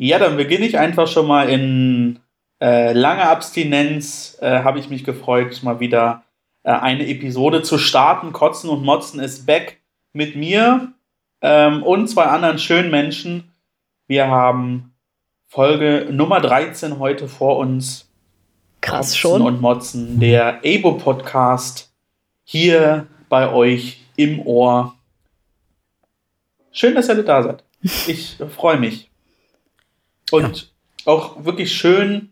Ja, dann beginne ich einfach schon mal in äh, langer Abstinenz. Äh, Habe ich mich gefreut, mal wieder äh, eine Episode zu starten. Kotzen und Motzen ist back mit mir ähm, und zwei anderen schönen Menschen. Wir haben Folge Nummer 13 heute vor uns. Krass Kotzen schon. und Motzen, der Abo-Podcast hier bei euch im Ohr. Schön, dass ihr da seid. Ich freue mich. Und auch wirklich schön,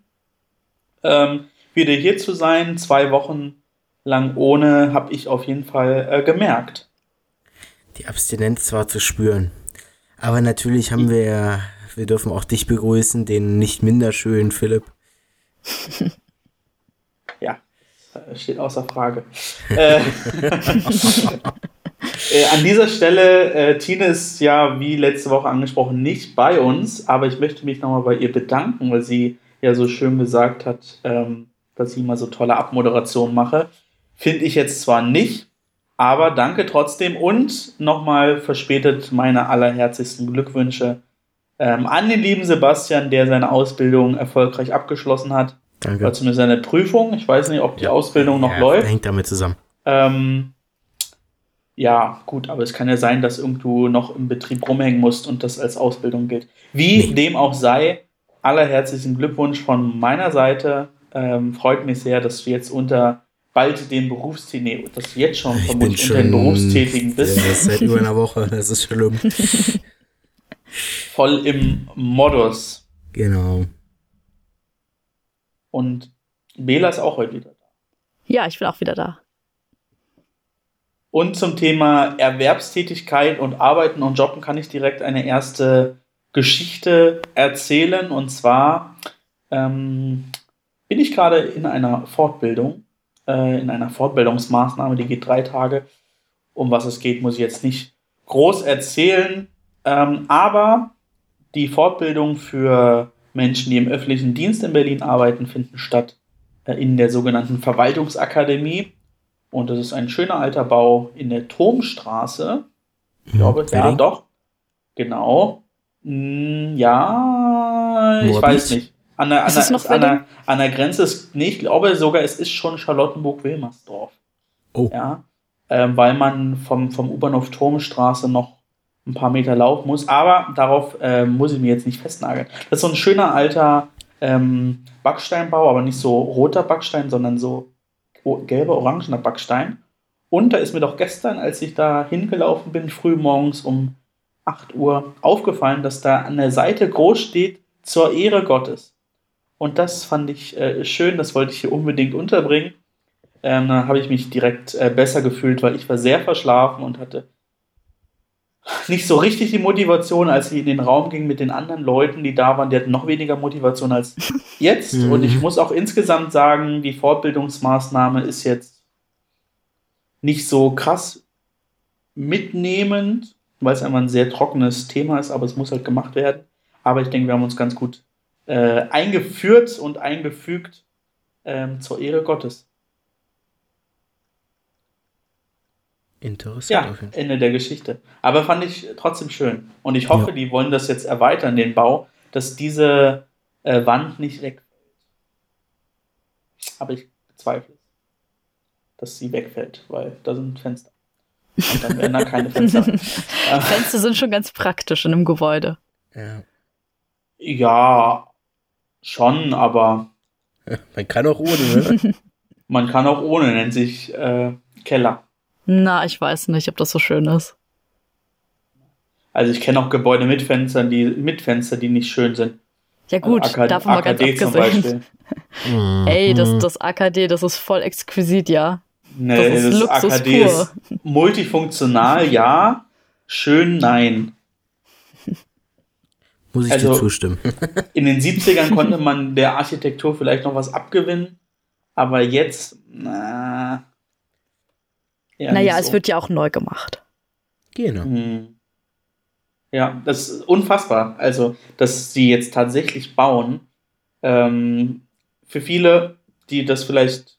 ähm, wieder hier zu sein. Zwei Wochen lang ohne, habe ich auf jeden Fall äh, gemerkt. Die Abstinenz war zu spüren. Aber natürlich haben wir ja, wir dürfen auch dich begrüßen, den nicht minder schönen Philipp. Ja, äh, steht außer Frage. äh, äh, an dieser Stelle, äh, Tine ist ja, wie letzte Woche angesprochen, nicht bei uns, aber ich möchte mich nochmal bei ihr bedanken, weil sie ja so schön gesagt hat, ähm, dass ich immer so tolle Abmoderation mache. Finde ich jetzt zwar nicht, aber danke trotzdem und nochmal verspätet meine allerherzigsten Glückwünsche ähm, an den lieben Sebastian, der seine Ausbildung erfolgreich abgeschlossen hat. Danke. Oder zumindest seine Prüfung. Ich weiß nicht, ob die Ausbildung noch ja, läuft. Hängt damit zusammen. Ähm, ja, gut, aber es kann ja sein, dass irgendwo noch im Betrieb rumhängen musst und das als Ausbildung gilt. Wie Nee. dem auch sei, allerherzlichen Glückwunsch von meiner Seite. Ähm, freut mich sehr, dass du jetzt unter bald den Berufstätigen, dass du jetzt schon Ich vermutlich unter den schon Berufstätigen bist, Ja, seit über einer Woche, das ist schlimm. voll im Modus. genau. Und Bela ist auch heute wieder da. Ja, ich bin auch wieder da. Und zum Thema Erwerbstätigkeit und Arbeiten und Jobben kann ich direkt eine erste Geschichte erzählen. Und zwar ähm, bin ich gerade in einer Fortbildung, äh, in einer Fortbildungsmaßnahme, die geht drei Tage. Um was es geht, muss ich jetzt nicht groß erzählen. Ähm, aber die Fortbildung für Menschen, die im öffentlichen Dienst in Berlin arbeiten, finden statt äh, in der sogenannten Verwaltungsakademie. Und das ist ein schöner alter Bau in der Turmstraße. Ich glaube, ja, doch. Genau. Hm, ja, ich weiß nicht. An der, an, Ist es der, noch an, der, an der Grenze ist, nee, ich glaube sogar, es ist schon Charlottenburg-Wilmersdorf. Oh. Ja, ähm, weil man vom, vom U-Bahnhof Turmstraße noch ein paar Meter laufen muss. Aber darauf ähm, muss ich mir jetzt nicht festnageln. Das ist so ein schöner alter ähm, Backsteinbau, aber nicht so roter Backstein, sondern so gelber, orangener Backstein. Und da ist mir doch gestern, als ich da hingelaufen bin, früh morgens um 8 Uhr, aufgefallen, dass da an der Seite groß steht, zur Ehre Gottes. Und das fand ich äh, schön, das wollte ich hier unbedingt unterbringen. Ähm, dann habe ich mich direkt äh, besser gefühlt, weil ich war sehr verschlafen und hatte nicht so richtig die Motivation, als ich in den Raum ging mit den anderen Leuten, die da waren. Die hatten noch weniger Motivation als jetzt. Mhm. Und ich muss auch insgesamt sagen, die Fortbildungsmaßnahme ist jetzt nicht so krass mitnehmend, weil es einfach ein sehr trockenes Thema ist, aber es muss halt gemacht werden. Aber ich denke, wir haben uns ganz gut äh, eingeführt und eingefügt ähm, zur Ehre Gottes. Interessant. Ja, auf jeden Fall. Ende der Geschichte. Aber fand ich trotzdem schön. Und ich hoffe, Ja. die wollen das jetzt erweitern, den Bau, dass diese äh, Wand nicht wegfällt. Aber ich bezweifle es, dass sie wegfällt, weil da sind Fenster. Und dann werden da keine Fenster. Fenster sind schon ganz praktisch in einem Gebäude. Ja. ja, schon, aber Man kann auch ohne, ne? man kann auch ohne, nennt sich äh, Keller. Na, ich weiß nicht, ob das so schön ist. Also ich kenne auch Gebäude mit Fenstern, die mit Fenster, die nicht schön sind. Ja gut, Also AKD davon mal ganz AKD zum abgesehen. Beispiel. Mhm. Ey, das, das AKD, das ist voll exquisit, ja. Nee, Das ist das, Luxus AKD pur. ist multifunktional, ja. Schön, nein. Muss ich also- dir zustimmen. In den 70ern konnte man der Architektur vielleicht noch was abgewinnen, aber jetzt, na. Ja, naja, nicht es so. wird ja auch neu gemacht. genau. Hm. Ja, das ist unfassbar. Also, dass sie jetzt tatsächlich bauen. Ähm, für viele, die das vielleicht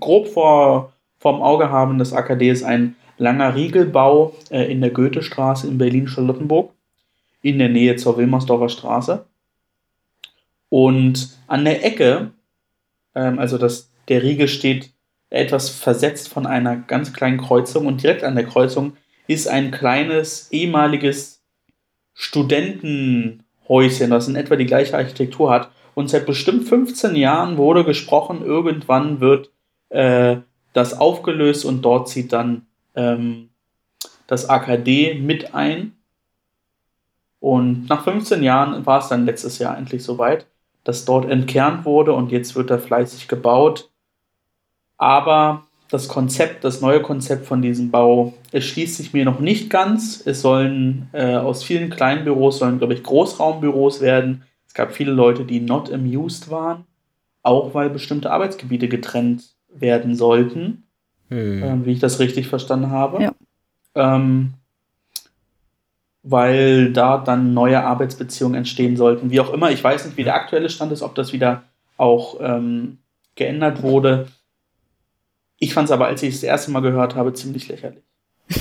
grob vor, vorm Auge haben, das AKD ist ein langer Riegelbau äh, in der Goethestraße in Berlin-Charlottenburg. in der Nähe zur Wilmersdorfer Straße. Und an der Ecke, ähm, also das, der Riegel steht etwas versetzt von einer ganz kleinen Kreuzung und direkt an der Kreuzung ist ein kleines ehemaliges Studentenhäuschen, das in etwa die gleiche Architektur hat. Und seit bestimmt 15 Jahren wurde gesprochen, irgendwann wird äh, das aufgelöst und dort zieht dann ähm, das AKD mit ein. Und nach 15 Jahren war es dann letztes Jahr endlich soweit, dass dort entkernt wurde und jetzt wird da fleißig gebaut. Aber das Konzept, das neue Konzept von diesem Bau erschließt sich mir noch nicht ganz. Es sollen äh, aus vielen kleinen Büros, sollen, glaube ich, Großraumbüros werden. Es gab viele Leute, die not amused waren, auch weil bestimmte Arbeitsgebiete getrennt werden sollten, hm. äh, wie ich das richtig verstanden habe. Ja. Ähm, weil da dann neue Arbeitsbeziehungen entstehen sollten. Wie auch immer, ich weiß nicht, wie der aktuelle Stand ist, ob das wieder auch ähm, geändert wurde. Ich fand es aber, als ich es das erste Mal gehört habe, ziemlich lächerlich.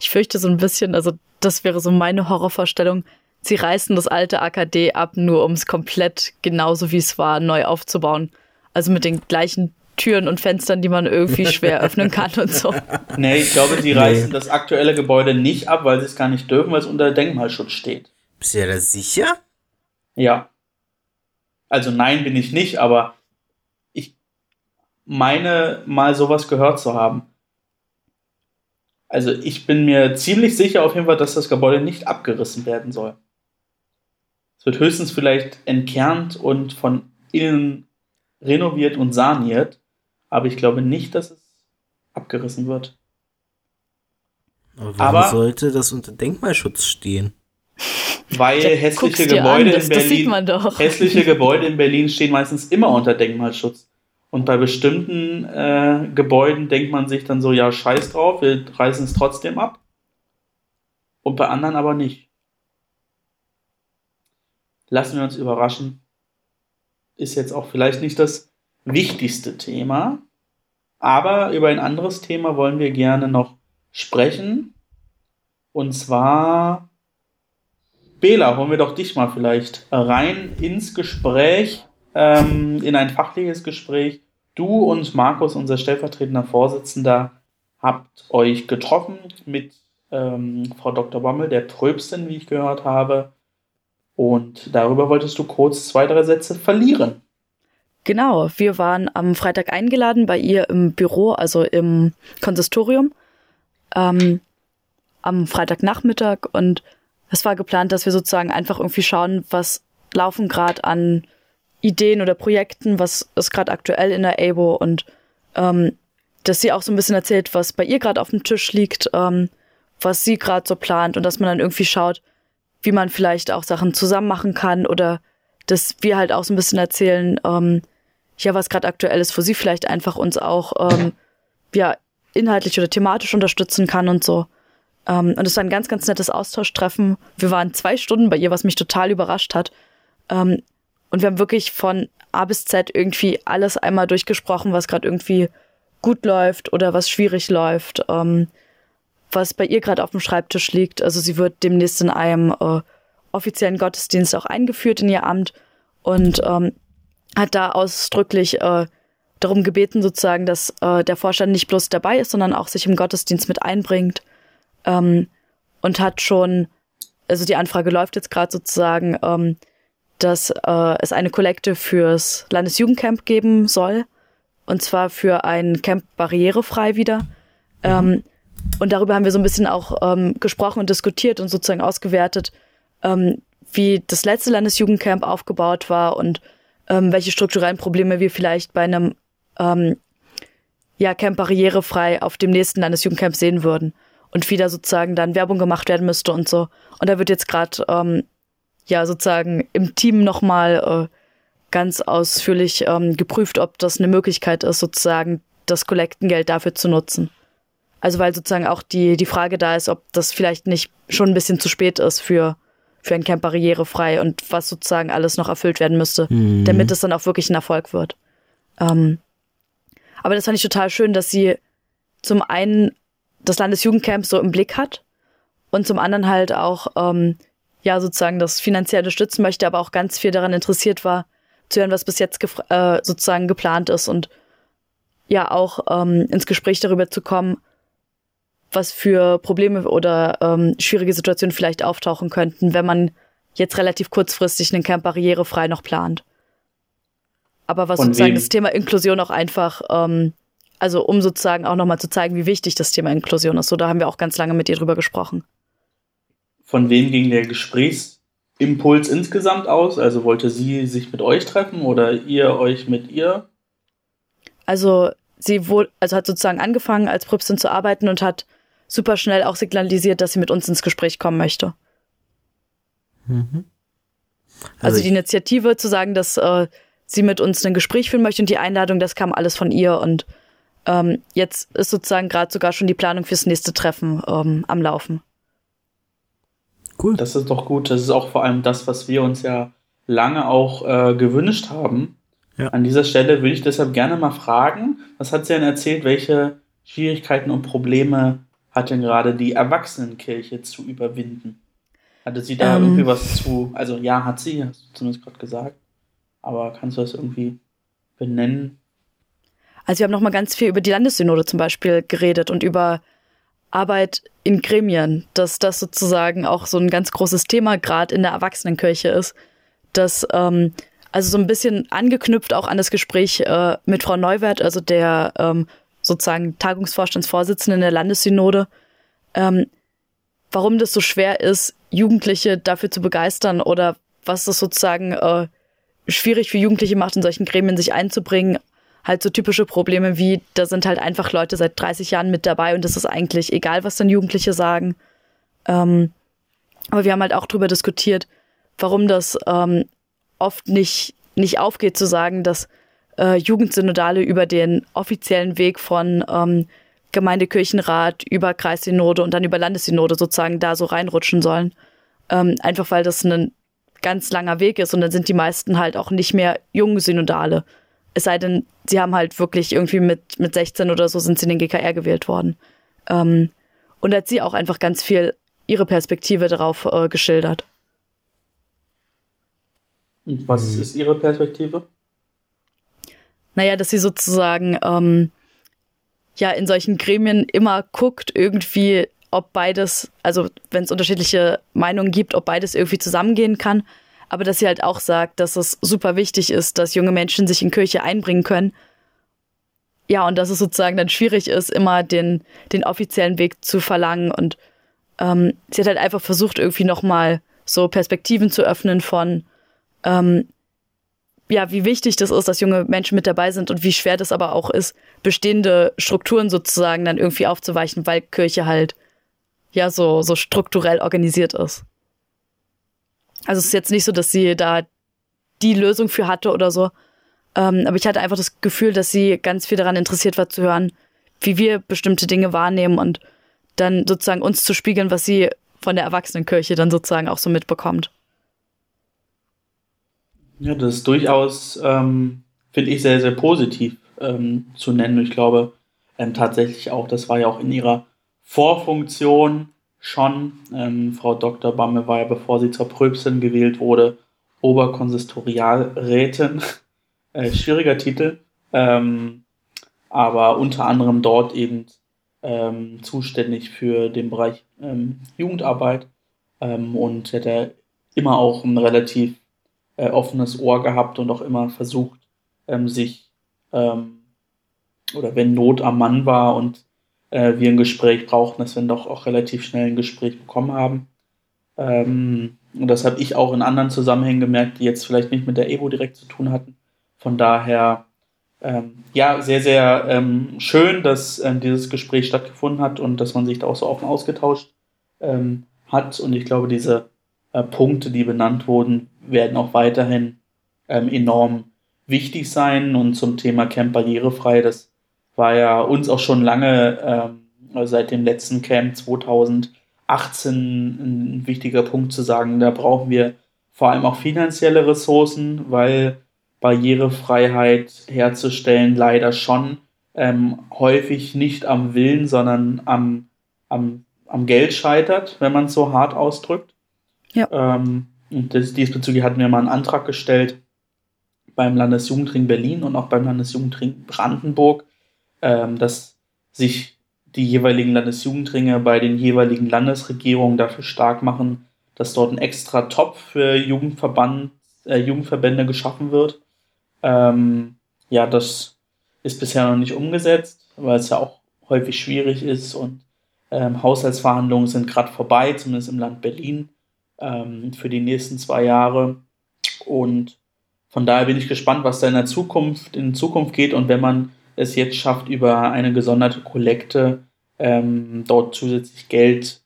Ich fürchte so ein bisschen, also das wäre so meine Horrorvorstellung. Sie reißen das alte AKD ab, nur um es komplett genauso wie es war neu aufzubauen. Also mit den gleichen Türen und Fenstern, die man irgendwie schwer öffnen kann und so. Nee, ich glaube, sie reißen nee. das aktuelle Gebäude nicht ab, weil sie es gar nicht dürfen, weil es unter Denkmalschutz steht. Bist du ja da sicher? Ja. Also nein, bin ich nicht, aber meine, mal sowas gehört zu haben. Also ich bin mir ziemlich sicher auf jeden Fall, dass das Gebäude nicht abgerissen werden soll. Es wird höchstens vielleicht entkernt und von innen renoviert und saniert, aber ich glaube nicht, dass es abgerissen wird. Aber warum aber, sollte das unter Denkmalschutz stehen? Weil hässliche Gebäude an, das, in Berlin, hässliche Gebäude in Berlin stehen meistens immer unter Denkmalschutz. Und bei bestimmten äh, Gebäuden denkt man sich dann so, ja, scheiß drauf, wir reißen es trotzdem ab. Und bei anderen aber nicht. Lassen wir uns überraschen. Ist jetzt auch vielleicht nicht das wichtigste Thema. Aber über ein anderes Thema wollen wir gerne noch sprechen. Und zwar, Bela, holen wir doch dich mal vielleicht rein ins Gespräch ähm, in ein fachliches Gespräch. Du und Markus, unser stellvertretender Vorsitzender, habt euch getroffen mit ähm, Frau Dr. Bommel, der Tröbsten, wie ich gehört habe. Und darüber wolltest du kurz zwei, drei Sätze verlieren. Genau, wir waren am Freitag eingeladen bei ihr im Büro, also im Konsistorium, ähm, am Freitagnachmittag. Und es war geplant, dass wir sozusagen einfach irgendwie schauen, was laufen gerade an Ideen oder Projekten, was ist gerade aktuell in der ABO und ähm, dass sie auch so ein bisschen erzählt, was bei ihr gerade auf dem Tisch liegt, ähm, was sie gerade so plant und dass man dann irgendwie schaut, wie man vielleicht auch Sachen zusammen machen kann oder dass wir halt auch so ein bisschen erzählen, ähm, ja, was gerade aktuell ist, wo sie vielleicht einfach uns auch ähm, ja, inhaltlich oder thematisch unterstützen kann und so. Ähm, und es war ein ganz, ganz nettes Austauschtreffen. Wir waren zwei Stunden bei ihr, was mich total überrascht hat. Ähm, und wir haben wirklich von A bis Z irgendwie alles einmal durchgesprochen, was gerade irgendwie gut läuft oder was schwierig läuft, ähm, was bei ihr gerade auf dem Schreibtisch liegt. Also sie wird demnächst in einem äh, offiziellen Gottesdienst auch eingeführt in ihr Amt und ähm, hat da ausdrücklich äh, darum gebeten, sozusagen, dass äh, der Vorstand nicht bloß dabei ist, sondern auch sich im Gottesdienst mit einbringt. Ähm, und hat schon, also die Anfrage läuft jetzt gerade sozusagen, ähm, dass äh, es eine Kollekte fürs Landesjugendcamp geben soll. Und zwar für ein Camp barrierefrei wieder. Ähm, und darüber haben wir so ein bisschen auch ähm, gesprochen und diskutiert und sozusagen ausgewertet, ähm, wie das letzte Landesjugendcamp aufgebaut war und ähm, welche strukturellen Probleme wir vielleicht bei einem ähm, ja, Camp barrierefrei auf dem nächsten Landesjugendcamp sehen würden. Und wie da sozusagen dann Werbung gemacht werden müsste und so. Und da wird jetzt gerade ähm, ja sozusagen im Team nochmal äh, ganz ausführlich ähm, geprüft, ob das eine Möglichkeit ist, sozusagen das Kollektengeld dafür zu nutzen. Also weil sozusagen auch die, die Frage da ist, ob das vielleicht nicht schon ein bisschen zu spät ist für, für ein Camp barrierefrei und was sozusagen alles noch erfüllt werden müsste, mhm. damit es dann auch wirklich ein Erfolg wird. Ähm, aber das fand ich total schön, dass sie zum einen das Landesjugendcamp so im Blick hat und zum anderen halt auch ähm, ja sozusagen das finanziell unterstützen möchte, aber auch ganz viel daran interessiert war, zu hören, was bis jetzt äh, sozusagen geplant ist und ja auch ähm, ins Gespräch darüber zu kommen, was für Probleme oder ähm, schwierige Situationen vielleicht auftauchen könnten, wenn man jetzt relativ kurzfristig einen Camp barrierefrei noch plant. Aber was Von sozusagen das Thema Inklusion auch einfach, ähm, also um sozusagen auch nochmal zu zeigen, wie wichtig das Thema Inklusion ist. So, da haben wir auch ganz lange mit ihr drüber gesprochen. Von wem ging der Gesprächsimpuls insgesamt aus? Also wollte sie sich mit euch treffen oder ihr euch mit ihr? Also sie wohl, also hat sozusagen angefangen als Prüpsin zu arbeiten und hat super schnell auch signalisiert, dass sie mit uns ins Gespräch kommen möchte. Mhm. Also, also die Initiative zu sagen, dass äh, sie mit uns ein Gespräch führen möchte und die Einladung, das kam alles von ihr und ähm, jetzt ist sozusagen gerade sogar schon die Planung fürs nächste Treffen ähm, am Laufen. Cool. Das ist doch gut. Das ist auch vor allem das, was wir uns ja lange auch äh, gewünscht haben. Ja. An dieser Stelle würde ich deshalb gerne mal fragen, was hat sie denn erzählt, welche Schwierigkeiten und Probleme hat denn gerade die Erwachsenenkirche zu überwinden? Hatte sie da ähm, irgendwie was zu, also ja, hat sie, hast du zumindest gerade gesagt, aber kannst du das irgendwie benennen? Also wir haben nochmal ganz viel über die Landessynode zum Beispiel geredet und über Arbeit in Gremien, dass das sozusagen auch so ein ganz großes Thema gerade in der Erwachsenenkirche ist, dass ähm, also so ein bisschen angeknüpft auch an das Gespräch äh, mit Frau Neuwert, also der ähm, sozusagen Tagungsvorstandsvorsitzenden der Landessynode, ähm, warum das so schwer ist, Jugendliche dafür zu begeistern oder was das sozusagen äh, schwierig für Jugendliche macht, in solchen Gremien sich einzubringen. Halt so typische Probleme wie, da sind halt einfach Leute seit 30 Jahren mit dabei und es ist eigentlich egal, was dann Jugendliche sagen. Ähm, aber wir haben halt auch drüber diskutiert, warum das ähm, oft nicht, nicht aufgeht zu sagen, dass äh, Jugendsynodale über den offiziellen Weg von ähm, Gemeindekirchenrat über Kreissynode und dann über Landessynode sozusagen da so reinrutschen sollen. Ähm, einfach weil das ein ganz langer Weg ist und dann sind die meisten halt auch nicht mehr junge Synodale. Es sei denn, sie haben halt wirklich irgendwie mit, mit 16 oder so sind sie in den GKR gewählt worden. Ähm, und hat sie auch einfach ganz viel ihre Perspektive darauf äh, geschildert. Was ist Ihre Perspektive? naja, dass sie sozusagen ähm, ja in solchen Gremien immer guckt, irgendwie, ob beides, also wenn es unterschiedliche Meinungen gibt, ob beides irgendwie zusammengehen kann. Aber dass sie halt auch sagt, dass es super wichtig ist, dass junge Menschen sich in Kirche einbringen können. Ja, und dass es sozusagen dann schwierig ist, immer den, den offiziellen Weg zu verlangen. Und ähm, sie hat halt einfach versucht, irgendwie nochmal so Perspektiven zu öffnen von, ähm, ja, wie wichtig das ist, dass junge Menschen mit dabei sind und wie schwer das aber auch ist, bestehende Strukturen sozusagen dann irgendwie aufzuweichen, weil Kirche halt ja so, so strukturell organisiert ist. Also es ist jetzt nicht so, dass sie da die Lösung für hatte oder so. Ähm, aber ich hatte einfach das Gefühl, dass sie ganz viel daran interessiert war zu hören, wie wir bestimmte Dinge wahrnehmen und dann sozusagen uns zu spiegeln, was sie von der Erwachsenenkirche dann sozusagen auch so mitbekommt. Ja, das ist durchaus, ähm, finde ich, sehr, sehr positiv ähm, zu nennen. Ich glaube ähm, tatsächlich auch, das war ja auch in ihrer Vorfunktion schon. Ähm, Frau Dr. Bamme war ja, bevor sie zur Pröbstin gewählt wurde, Oberkonsistorialrätin. äh, schwieriger Titel. Ähm, aber unter anderem dort eben ähm, zuständig für den Bereich Jugendarbeit und hätte immer auch ein relativ äh, offenes Ohr gehabt und auch immer versucht, ähm, sich ähm, oder wenn Not am Mann war und äh, wir ein Gespräch brauchten, dass wir doch auch relativ schnell ein Gespräch bekommen haben. Ähm, und das habe ich auch in anderen Zusammenhängen gemerkt, die jetzt vielleicht nicht mit der Evo direkt zu tun hatten. Von daher, ähm, ja, sehr, sehr ähm, schön, dass ähm, dieses Gespräch stattgefunden hat und dass man sich da auch so offen ausgetauscht ähm, hat. Und ich glaube, diese äh, Punkte, die benannt wurden, werden auch weiterhin ähm, enorm wichtig sein. Und zum Thema Camp barrierefrei, das war ja uns auch schon lange ähm, seit dem letzten Camp 2018 ein wichtiger Punkt zu sagen, da brauchen wir vor allem auch finanzielle Ressourcen, weil Barrierefreiheit herzustellen leider schon ähm, häufig nicht am Willen, sondern am, am, am Geld scheitert, wenn man es so hart ausdrückt. Ja. Ähm, und das, diesbezüglich hatten wir mal einen Antrag gestellt beim Landesjugendring Berlin und auch beim Landesjugendring Brandenburg, ähm, dass sich die jeweiligen Landesjugendringe bei den jeweiligen Landesregierungen dafür stark machen, dass dort ein extra Topf für Jugendverband, äh, Jugendverbände geschaffen wird. Ähm, ja, das ist bisher noch nicht umgesetzt, weil es ja auch häufig schwierig ist und ähm, Haushaltsverhandlungen sind gerade vorbei, zumindest im Land Berlin, ähm, für die nächsten zwei Jahre. Und von daher bin ich gespannt, was da in der Zukunft, in Zukunft geht und wenn man es jetzt schafft, über eine gesonderte Kollekte ähm, dort zusätzlich Geld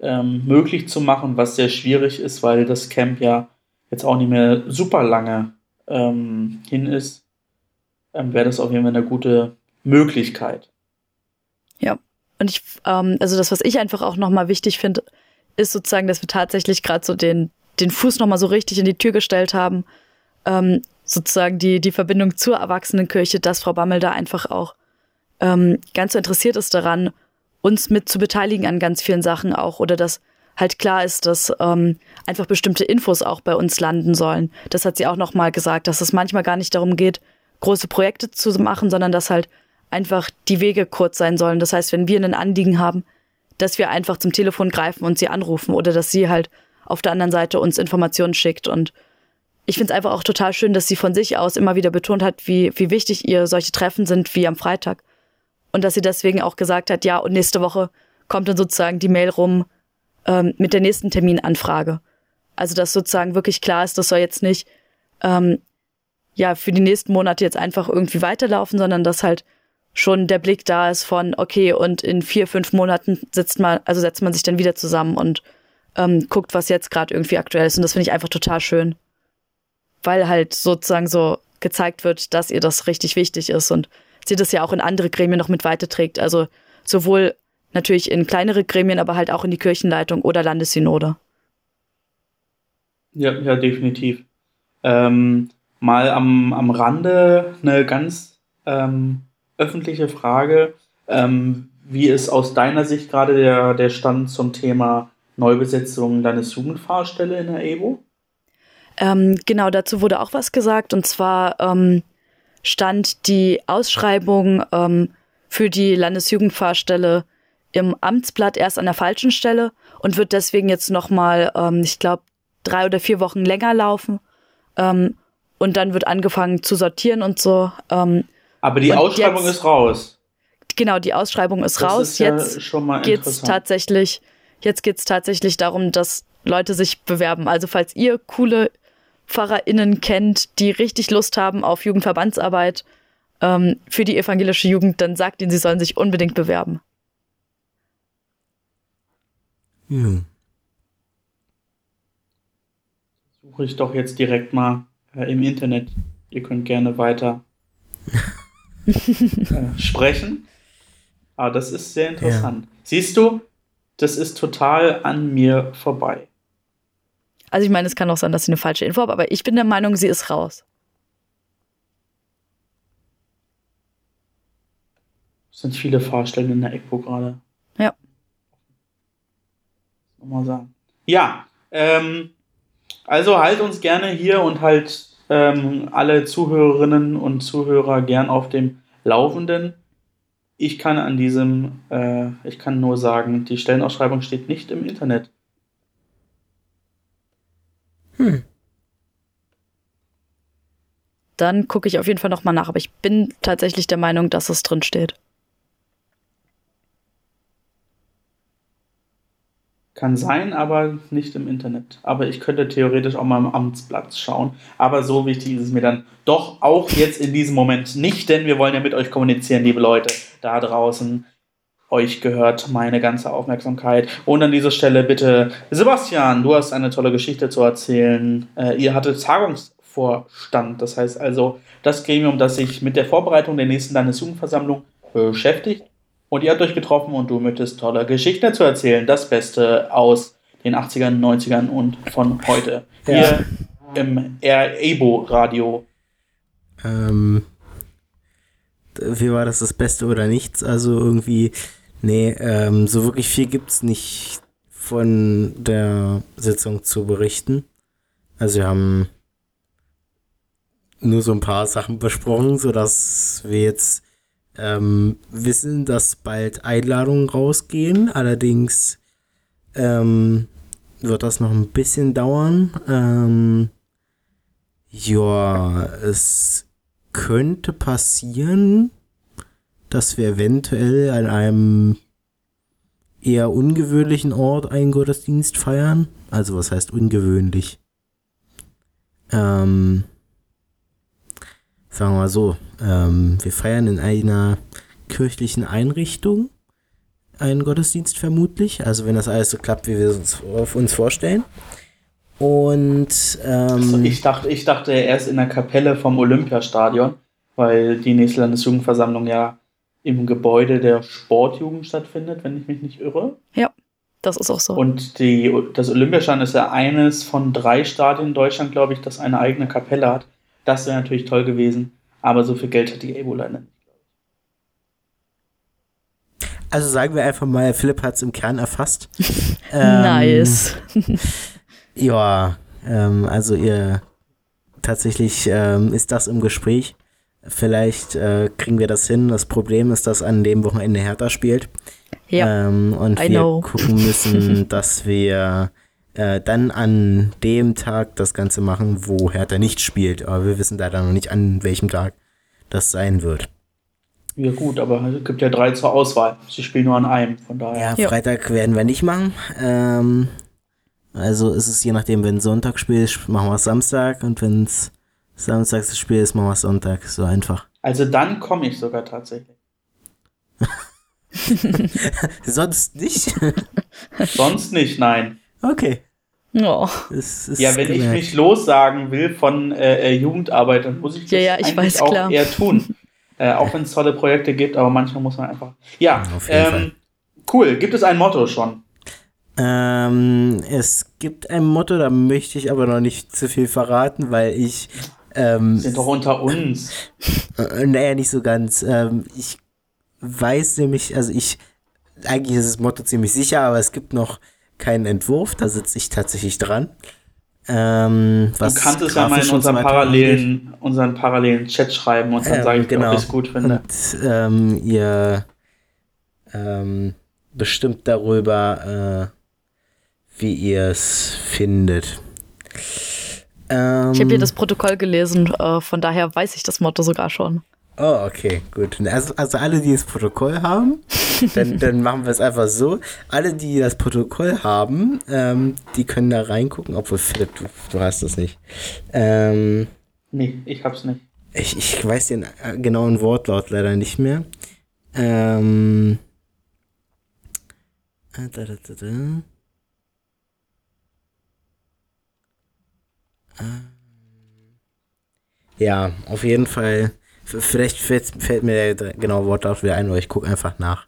ähm, möglich zu machen, was sehr schwierig ist, weil das Camp ja jetzt auch nicht mehr super lange ähm, hin ist, ähm, wäre das auf jeden Fall eine gute Möglichkeit. Ja, und ich, ähm, also das, was ich einfach auch nochmal wichtig finde, ist sozusagen, dass wir tatsächlich gerade so den, den Fuß nochmal so richtig in die Tür gestellt haben, ähm, sozusagen die, die Verbindung zur Erwachsenenkirche, dass Frau Bammel da einfach auch ähm, ganz so interessiert ist daran, uns mit zu beteiligen an ganz vielen Sachen auch oder dass halt klar ist, dass ähm, einfach bestimmte Infos auch bei uns landen sollen. Das hat sie auch nochmal gesagt, dass es manchmal gar nicht darum geht, große Projekte zu machen, sondern dass halt einfach die Wege kurz sein sollen. Das heißt, wenn wir ein Anliegen haben, dass wir einfach zum Telefon greifen und sie anrufen oder dass sie halt auf der anderen Seite uns Informationen schickt. Und ich finde es einfach auch total schön, dass sie von sich aus immer wieder betont hat, wie, wie wichtig ihr solche Treffen sind wie am Freitag. Und dass sie deswegen auch gesagt hat, ja, und nächste Woche kommt dann sozusagen die Mail rum ähm, mit der nächsten Terminanfrage. Also dass sozusagen wirklich klar ist, das soll jetzt nicht ähm, ja für die nächsten Monate jetzt einfach irgendwie weiterlaufen, sondern dass halt schon der Blick da ist von, okay, und in vier, fünf Monaten sitzt man, also setzt man sich dann wieder zusammen und ähm, guckt, was jetzt gerade irgendwie aktuell ist. Und das finde ich einfach total schön. Weil halt sozusagen so gezeigt wird, dass ihr das richtig wichtig ist und sie das ja auch in andere Gremien noch mit weiterträgt. Also sowohl natürlich in kleinere Gremien, aber halt auch in die Kirchenleitung oder Landessynode. Ja, ja, definitiv. Ähm, mal am, am Rande eine ganz ähm, öffentliche Frage. Ähm, wie ist aus deiner Sicht gerade der, der Stand zum Thema Neubesetzung deines Jugendfahrstelle in der EBO? Ähm, genau, dazu wurde auch was gesagt. Und zwar ähm, stand die Ausschreibung ähm, für die Landesjugendfahrstelle im Amtsblatt erst an der falschen Stelle und wird deswegen jetzt nochmal, ähm, ich glaube, drei oder vier Wochen länger laufen. Ähm, und dann wird angefangen zu sortieren und so. Ähm, Aber die Ausschreibung jetzt, ist raus. Genau, die Ausschreibung ist das raus. Ist ja jetzt geht's tatsächlich, jetzt geht's tatsächlich darum, dass Leute sich bewerben. Also falls ihr coole PfarrerInnen kennt, die richtig Lust haben auf Jugendverbandsarbeit ähm, für die evangelische Jugend, dann sagt ihnen, sie sollen sich unbedingt bewerben. Ja. Suche ich doch jetzt direkt mal äh, im Internet. Ihr könnt gerne weiter äh, sprechen. Aber das ist sehr interessant. Ja. Siehst du, das ist total an mir vorbei. Also ich meine, es kann auch sein, dass sie eine falsche Info hat, aber ich bin der Meinung, sie ist raus. Es sind viele Fahrstellen in der ECPO gerade. Ja mal sagen. Ja, ähm, also halt uns gerne hier und halt ähm, alle Zuhörerinnen und Zuhörer gern auf dem Laufenden. Ich kann an diesem, äh, ich kann nur sagen, die Stellenausschreibung steht nicht im Internet. Hm. Dann gucke ich auf jeden Fall nochmal nach, aber ich bin tatsächlich der Meinung, dass es drin steht. Kann sein, aber nicht im Internet. Aber ich könnte theoretisch auch mal im Amtsblatt schauen. Aber so wichtig ist es mir dann doch auch jetzt in diesem Moment nicht, denn wir wollen ja mit euch kommunizieren, liebe Leute da draußen. Euch gehört meine ganze Aufmerksamkeit. Und an dieser Stelle bitte, Sebastian, du hast eine tolle Geschichte zu erzählen. Äh, ihr hattet Tagungsvorstand. Das heißt also, das Gremium, das sich mit der Vorbereitung der nächsten Landesjugendversammlung beschäftigt und ihr habt euch getroffen und du möchtest tolle Geschichten zu erzählen. Das Beste aus den 80ern, 90ern und von heute. Ja. Hier im Ebo-Radio. Ähm, wie war das das Beste oder nichts? Also irgendwie, nee, ähm, so wirklich viel gibt's nicht von der Sitzung zu berichten. Also wir haben nur so ein paar Sachen besprochen, sodass wir jetzt ähm, wissen, dass bald Einladungen rausgehen. Allerdings ähm, wird das noch ein bisschen dauern. Ähm, ja, es könnte passieren, dass wir eventuell an einem eher ungewöhnlichen Ort einen Gottesdienst feiern. Also was heißt ungewöhnlich? Ähm, sagen wir mal so, ähm, wir feiern in einer kirchlichen Einrichtung einen Gottesdienst vermutlich. Also wenn das alles so klappt, wie wir es uns, uns vorstellen. Und ähm, also ich dachte, ich dachte erst in der Kapelle vom Olympiastadion, weil die nächste Landesjugendversammlung ja im Gebäude der Sportjugend stattfindet, wenn ich mich nicht irre. Ja, das ist auch so. Und die, das Olympiastadion ist ja eines von drei Stadien in Deutschland, glaube ich, das eine eigene Kapelle hat. Das wäre natürlich toll gewesen, aber so viel Geld hat die Ebo leider nicht. Also sagen wir einfach mal, Philipp hat es im Kern erfasst. ähm, nice. ja, ähm, also ihr tatsächlich ähm, ist das im Gespräch. Vielleicht äh, kriegen wir das hin. Das Problem ist, dass an dem Wochenende Hertha spielt. Ja. Ähm, und I wir know. gucken müssen, dass wir äh, dann an dem Tag das Ganze machen, wo Hertha nicht spielt. Aber wir wissen leider noch nicht, an welchem Tag das sein wird. Ja gut, aber es gibt ja drei zur Auswahl. Sie spielen nur an einem, von daher. Ja, Freitag ja. werden wir nicht machen. Ähm, also ist es je nachdem, wenn Sonntag spielt, machen wir es Samstag und wenn es Samstags das Spiel ist, machen wir es Sonntag. So einfach. Also dann komme ich sogar tatsächlich. Sonst nicht? Sonst nicht, nein. Okay. Oh. ja, wenn gemerkt. ich mich lossagen will von äh, äh, Jugendarbeit, dann muss ich das ja, ja, ich weiß, auch klar. eher tun. Äh, auch wenn es tolle Projekte gibt, aber manchmal muss man einfach. Ja, ähm, cool. Gibt es ein Motto schon? Ähm, es gibt ein Motto, da möchte ich aber noch nicht zu viel verraten, weil ich. Ähm, sind doch unter uns. Äh, naja, nicht so ganz. Ähm, ich weiß nämlich, also ich. Eigentlich ist das Motto ziemlich sicher, aber es gibt noch keinen Entwurf, da sitze ich tatsächlich dran. Ähm, was du kannst es ja mal in unseren parallelen, unseren parallelen Chat schreiben und dann ähm, sage ich genau. dir, ob ich es gut finde. Und ähm, ihr ähm, bestimmt darüber, äh, wie ihr es findet. Ähm, ich habe hier das Protokoll gelesen, äh, von daher weiß ich das Motto sogar schon. Oh, okay, gut. Also, also alle, die das Protokoll haben, dann, dann machen wir es einfach so. Alle, die das Protokoll haben, ähm, die können da reingucken, obwohl Philipp, du, du hast das nicht. Ähm, nee, ich hab's nicht. Ich, ich weiß den äh, genauen Wortlaut leider nicht mehr. Ähm, äh, da, da, da, da. Ja, auf jeden Fall Vielleicht fällt, fällt mir der genaue Wortlaut wieder ein, oder ich gucke einfach nach.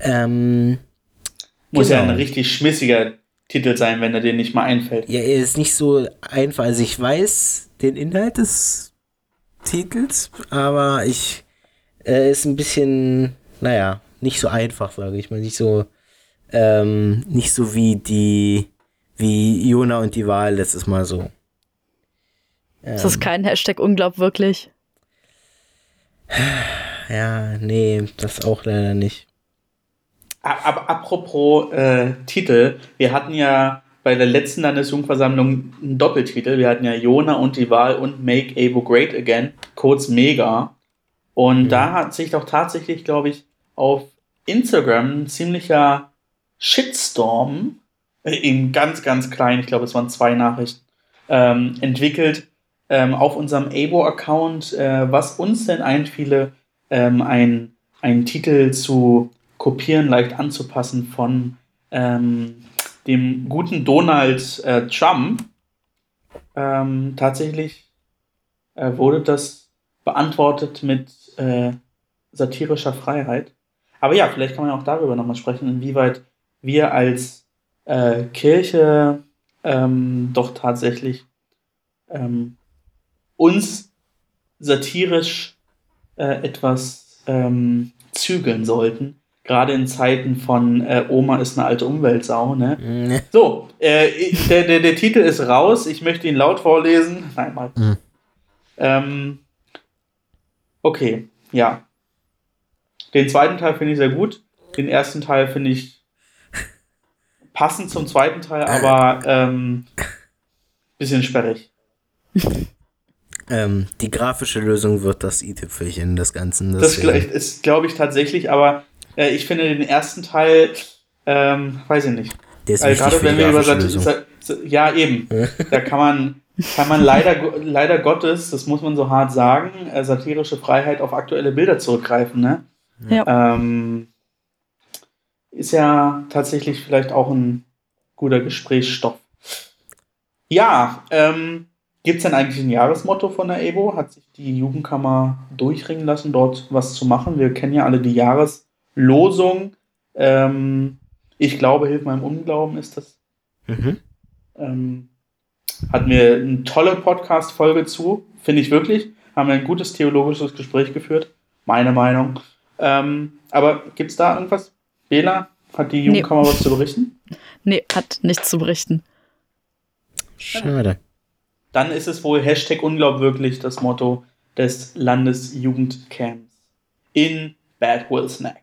Ähm, Muss genau. ja ein richtig schmissiger Titel sein, wenn er dir nicht mal einfällt. Ja, er ist nicht so einfach. Also ich weiß den Inhalt des Titels, aber ich äh, ist ein bisschen, naja, nicht so einfach, sage ich mal. Nicht so, ähm, nicht so wie die, wie Jona und die Wahl letztes Mal so. Ähm, ist das kein Hashtag unglaubwürklich? Ja, nee, das auch leider nicht. Aber apropos äh, Titel, wir hatten ja bei der letzten Landesjugendversammlung einen Doppeltitel. Wir hatten ja Jona und die Wahl und Make Abo Great Again, kurz Mega. Und mhm. da hat sich doch tatsächlich, glaube ich, auf Instagram ein ziemlicher Shitstorm, äh, in ganz, ganz klein, ich glaube, es waren zwei Nachrichten, ähm, entwickelt, ähm, auf unserem Abo-Account, äh, was uns denn einfiele, ähm, ein, einen Titel zu kopieren, leicht anzupassen von ähm, dem guten Donald äh, Trump. Ähm, tatsächlich äh, wurde das beantwortet mit äh, satirischer Freiheit. Aber ja, vielleicht kann man auch darüber nochmal sprechen, inwieweit wir als äh, Kirche ähm, doch tatsächlich ähm, uns satirisch äh, etwas ähm, zügeln sollten. Gerade in Zeiten von äh, Oma ist eine alte Umweltsau, ne? Mhm. So, äh, der, der, der Titel ist raus. Ich möchte ihn laut vorlesen. Nein, mal. Mhm. Ähm, okay, ja. Den zweiten Teil finde ich sehr gut. Den ersten Teil finde ich passend zum zweiten Teil, aber ähm, bisschen sperrig. Ähm, die grafische Lösung wird das i-Tüpfelchen des Ganzen. Das deswegen- gl- ist, glaube ich, tatsächlich, aber äh, ich finde den ersten Teil, ähm, weiß ich nicht. Der ist Also gerade für wenn die wir über Sat ja eben, da kann man kann man leider leider Gottes, das muss man so hart sagen, äh, satirische Freiheit auf aktuelle Bilder zurückgreifen, ne? Ja. Ähm, ist ja tatsächlich vielleicht auch ein guter Gesprächsstoff. Ja, ähm, gibt es denn eigentlich ein Jahresmotto von der EBO? Hat sich die Jugendkammer durchringen lassen, dort was zu machen? Wir kennen ja alle die Jahreslosung. Ähm, ich glaube, hilf meinem Unglauben ist das. Mhm. Ähm, hatten wir eine tolle Podcast-Folge zu, finde ich wirklich. Haben wir ein gutes theologisches Gespräch geführt, meine Meinung. Ähm, aber gibt es da irgendwas? Bela, hat die Jugendkammer was zu berichten? Nee, hat nichts zu berichten. Schade. Dann ist es wohl Hashtag unglaubwürdig das Motto des Landesjugendcamps in Bad Wilsnack.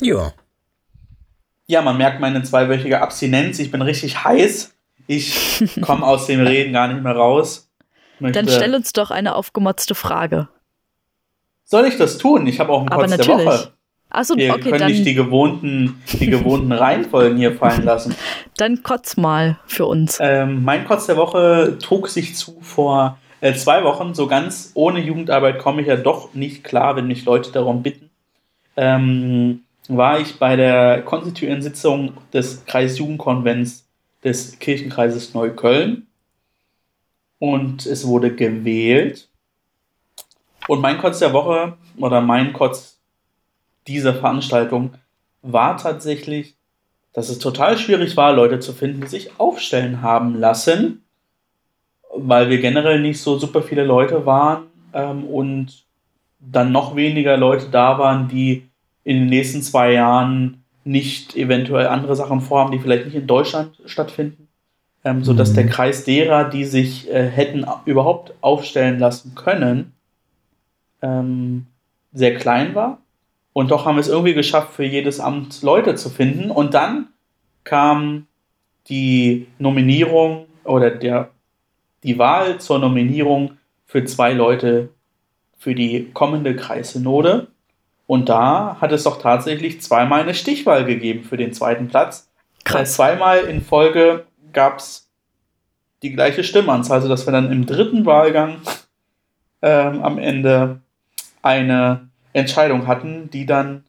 Ja. Ja, man merkt meine zweiwöchige Abstinenz. Ich bin richtig heiß. Ich komme aus dem Reden gar nicht mehr raus. Möchte, Dann stell uns doch eine aufgemotzte Frage. Soll ich das tun? Ich habe auch einen Aber Kotz der natürlich. Woche. Achso, Wir okay, können nicht dann, die gewohnten, die gewohnten Reihenfolgen hier fallen lassen. dann kotz mal für uns. Ähm, mein Kotz der Woche trug sich zu vor äh, zwei Wochen. So ganz ohne Jugendarbeit komme ich ja doch nicht klar, wenn mich Leute darum bitten. Ähm, war ich bei der konstituierenden Sitzung des Kreisjugendkonvents des Kirchenkreises Neukölln. Und es wurde gewählt. Und mein Kotz der Woche oder mein Kotz dieser Veranstaltung war tatsächlich dass es total schwierig war, Leute zu finden, die sich aufstellen haben lassen, weil wir generell nicht so super viele Leute waren ähm, und dann noch weniger Leute da waren, die in den nächsten zwei Jahren nicht eventuell andere Sachen vorhaben, die vielleicht nicht in Deutschland stattfinden, ähm, sodass Mhm. der Kreis derer, die sich äh, hätten überhaupt aufstellen lassen können, ähm, sehr klein war. Und doch haben wir es irgendwie geschafft, für jedes Amt Leute zu finden. Und dann kam die Nominierung oder der, die Wahl zur Nominierung für zwei Leute für die kommende Kreissynode. Und da hat es doch tatsächlich zweimal eine Stichwahl gegeben für den zweiten Platz. Krass. zweimal in Folge gab es die gleiche Stimmanzahl, also dass wir dann im dritten Wahlgang ähm, am Ende eine Entscheidung hatten, die dann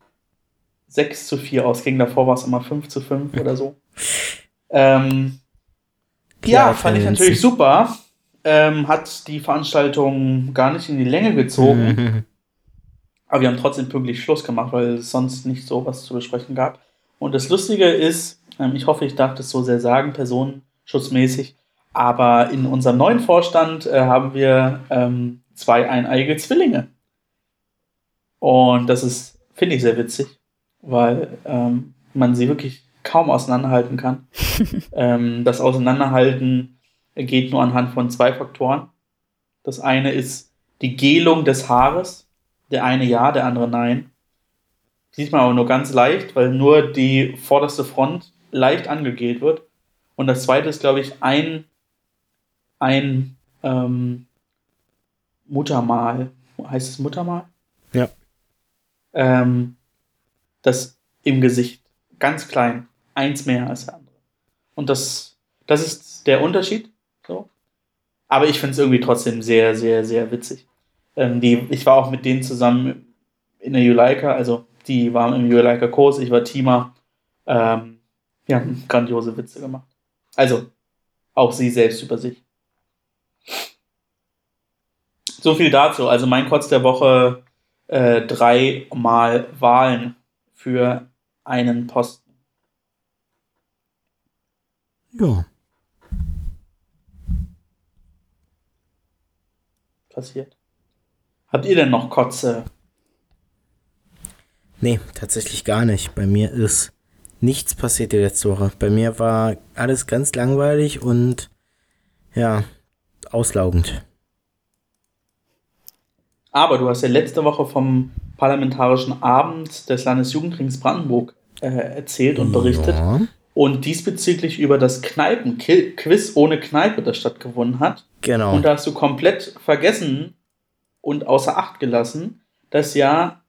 6 zu 4 ausging. Davor war es immer 5 zu 5 oder so. Ähm, ja, fand ich natürlich super. Ähm, hat die Veranstaltung gar nicht in die Länge gezogen. Aber wir haben trotzdem pünktlich Schluss gemacht, weil es sonst nicht so was zu besprechen gab. Und das Lustige ist, ähm, ich hoffe, ich darf das so sehr sagen, personenschutzmäßig, aber in unserem neuen Vorstand äh, haben wir ähm, zwei eineige Zwillinge. Und das ist, finde ich, sehr witzig, weil ähm, man sie wirklich kaum auseinanderhalten kann. ähm, das Auseinanderhalten geht nur anhand von zwei Faktoren. Das eine ist die Gelung des Haares. Der eine ja, der andere nein. Sieht man aber nur ganz leicht, weil nur die vorderste Front leicht angegelt wird. Und das zweite ist, glaube ich, ein, ein ähm, Muttermal. Heißt es Muttermal? Ähm, das im Gesicht. Ganz klein. Eins mehr als der andere. Und das, das ist der Unterschied. So. Aber ich finde es irgendwie trotzdem sehr, sehr, sehr witzig. Ähm, die, ich war auch mit denen zusammen in der Juleika, also die waren im Juleika-Kurs, ich war Teamer. Ähm, die haben grandiose Witze gemacht. Also, auch sie selbst über sich. So viel dazu. Also mein Kotz der Woche äh, dreimal Wahlen für einen Posten. Ja. Passiert. Habt ihr denn noch Kotze? Nee, tatsächlich gar nicht. Bei mir ist nichts passiert die letzte Woche. Bei mir war alles ganz langweilig und ja, auslaugend. Aber du hast ja letzte Woche vom Parlamentarischen Abend des Landesjugendrings Brandenburg äh, erzählt und berichtet. Ja. Und diesbezüglich über das Kneipen-Quiz ohne Kneipe, das stattgefunden hat. Genau. Und da hast du komplett vergessen und außer Acht gelassen, dass ja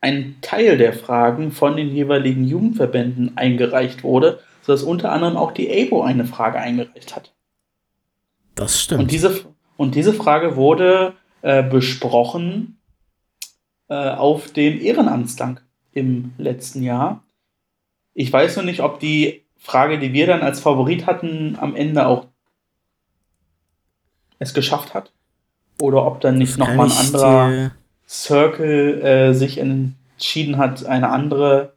ein Teil der Fragen von den jeweiligen Jugendverbänden eingereicht wurde, sodass unter anderem auch die ABO eine Frage eingereicht hat. Das stimmt. Und diese, und diese Frage wurde äh, besprochen äh, auf dem Ehrenamtstag im letzten Jahr. Ich weiß nur nicht, ob die Frage, die wir dann als Favorit hatten, am Ende auch es geschafft hat. Oder ob dann nicht nochmal ein anderer Circle äh, sich entschieden hat, eine andere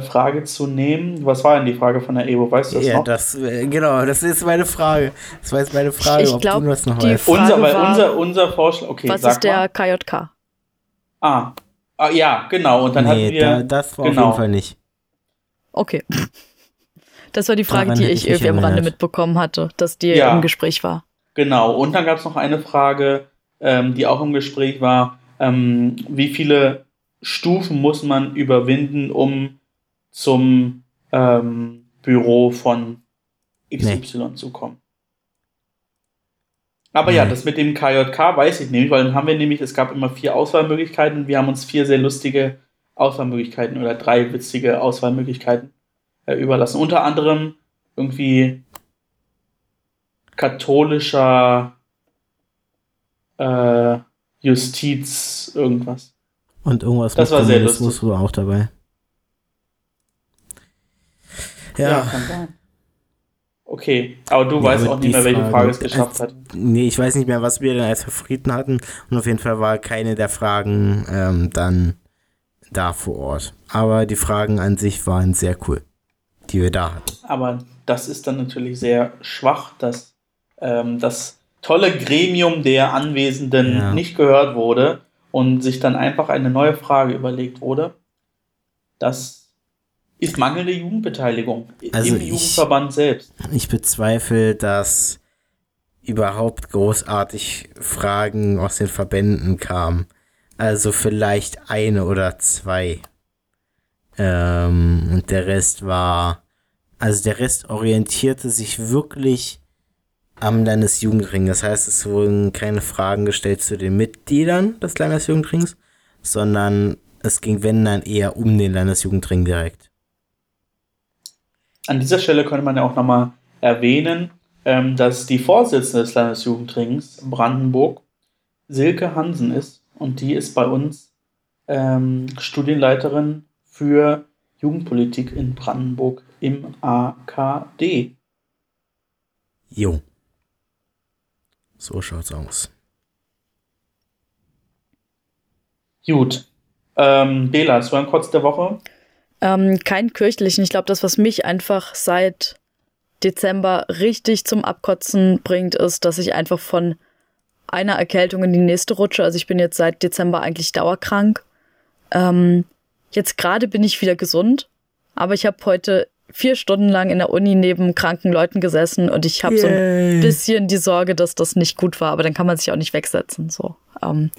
Frage zu nehmen. Was war denn die Frage von der Evo? Weißt du das ja, noch? Das, äh, genau, das ist meine Frage. Das war jetzt meine Frage, ich ob glaub, du das noch die weißt. Frage unser, weil war, unser, unser Vorschlag, okay, Was sag ist der mal. KJK? Ah. ah, ja, genau. Und dann nee, hatten wir. da, das war genau. auf jeden Fall nicht. Okay. Das war die Frage, Daran die ich ich irgendwie am Rande mitbekommen hatte, dass die Ja. im Gespräch war. Genau, und dann gab es noch eine Frage, ähm, die auch im Gespräch war, ähm, wie viele Stufen muss man überwinden, um zum ähm, Büro von XY zu kommen. Aber ja, Nee. das mit dem KJK weiß ich nämlich, weil dann haben wir nämlich, es gab immer vier Auswahlmöglichkeiten und wir haben uns vier sehr lustige Auswahlmöglichkeiten oder drei witzige Auswahlmöglichkeiten äh, überlassen. Unter anderem irgendwie katholischer äh, Justiz irgendwas. Und irgendwas Das mit war sehr Kommunismus war auch dabei. Ja, kann sein. Okay, aber du Ja, weißt aber auch die nicht mehr, welche Frage- Frage es geschafft hat. nee, ich weiß nicht mehr, was wir denn als Favoriten hatten. Und auf jeden Fall war keine der Fragen ähm, dann da vor Ort. Aber die Fragen an sich waren sehr cool, die wir da hatten. Aber das ist dann natürlich sehr schwach, dass ähm, das tolle Gremium der Anwesenden Ja. nicht gehört wurde und sich dann einfach eine neue Frage überlegt wurde. Das ist mangelnde Jugendbeteiligung Also im ich- Jugendverband selbst. Ich bezweifle, dass überhaupt großartig Fragen aus den Verbänden kamen. Also vielleicht eine oder zwei. Ähm, und der Rest war, also der Rest orientierte sich wirklich am Landesjugendring. Das heißt, es wurden keine Fragen gestellt zu den Mitgliedern des Landesjugendrings, sondern es ging, wenn dann, eher um den Landesjugendring direkt. An dieser Stelle könnte man ja auch nochmal erwähnen, ähm, dass die Vorsitzende des Landesjugendrings Brandenburg Silke Hansen ist und die ist bei uns ähm, Studienleiterin für Jugendpolitik in Brandenburg im AKD. Jo. So schaut's aus. Gut. Ähm, Bela, hast du einen Kurz der Woche? Ähm, kein kirchlichen. Ich glaube, das, was mich einfach seit Dezember richtig zum Abkotzen bringt, ist, dass ich einfach von einer Erkältung in die nächste rutsche. Also ich bin jetzt seit Dezember eigentlich dauerkrank. Ähm, jetzt gerade bin ich wieder gesund, aber ich habe heute vier Stunden lang in der Uni neben kranken Leuten gesessen und ich habe so ein bisschen die Sorge, dass das nicht gut war, aber dann kann man sich auch nicht wegsetzen. So, ähm,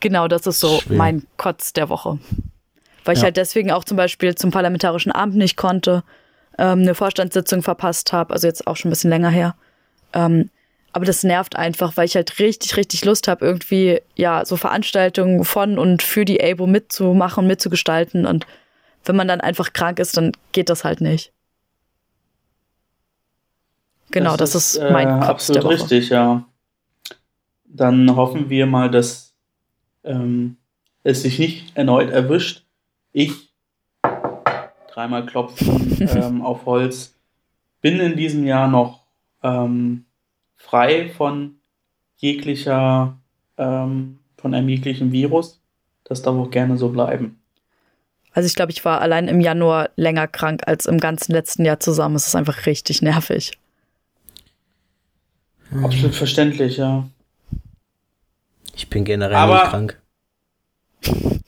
genau, das ist so Schwer. mein Kotz der Woche, weil ich Ja. halt deswegen auch zum Beispiel zum parlamentarischen Abend nicht konnte, ähm, eine Vorstandssitzung verpasst habe, also jetzt auch schon ein bisschen länger her. Ähm, aber das nervt einfach, weil ich halt richtig, richtig Lust habe, irgendwie ja so Veranstaltungen von und für die ABO mitzumachen, mitzugestalten und wenn man dann einfach krank ist, dann geht das halt nicht. Genau, das, ist, mein äh, Kotz absolut der Woche. richtig, ja. Dann hoffen wir mal, dass ähm, es sich nicht erneut erwischt. Ich dreimal klopfen ähm, auf Holz. Bin in diesem Jahr noch ähm, frei von jeglicher, ähm, von einem jeglichen Virus. Das darf auch gerne so bleiben. Also ich glaube, ich war allein im Januar länger krank als im ganzen letzten Jahr zusammen. Es ist einfach richtig nervig. Absolut verständlich, ja. Ich bin generell Aber- nicht krank.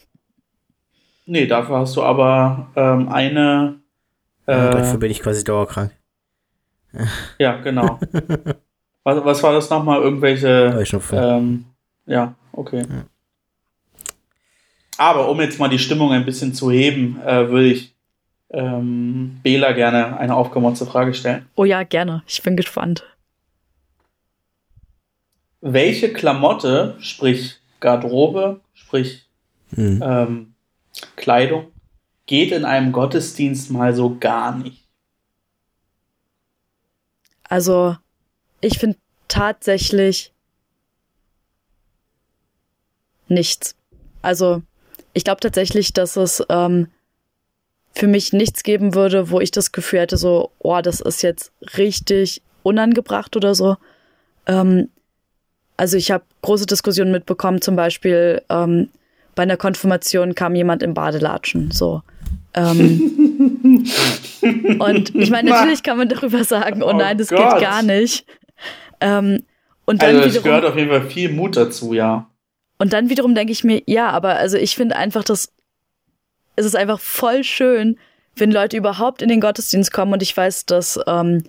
Nee, dafür hast du aber ähm, eine. Ja, Äh, dafür bin ich quasi dauerkrank. ja, genau. was, was war das nochmal? Irgendwelche. Heuschnupfen. Ähm, ja, okay. Aber um jetzt mal die Stimmung ein bisschen zu heben, äh, würde ich ähm, Bela gerne eine aufgemotzte Frage stellen. Oh ja, gerne. Ich bin gespannt. Welche Klamotte, sprich Garderobe, sprich Hm. ähm, Kleidung, geht in einem Gottesdienst mal so gar nicht? Also, ich finde tatsächlich nichts. Also, ich glaube tatsächlich, dass es ähm, für mich nichts geben würde, wo ich das Gefühl hätte, so, oh, das ist jetzt richtig unangebracht oder so. Ähm, also, ich habe große Diskussionen mitbekommen, zum Beispiel ähm, bei einer Konfirmation kam jemand im Badelatschen, so. Ähm, und ich meine, natürlich kann man darüber sagen, oh Oh nein, das Gott. geht gar nicht. Ähm, und dann Also es wiederum, gehört auf jeden Fall viel Mut dazu, ja. und dann wiederum denke ich mir, ja, aber also ich finde einfach, dass es ist einfach voll schön, wenn Leute überhaupt in den Gottesdienst kommen und ich weiß, dass, ähm,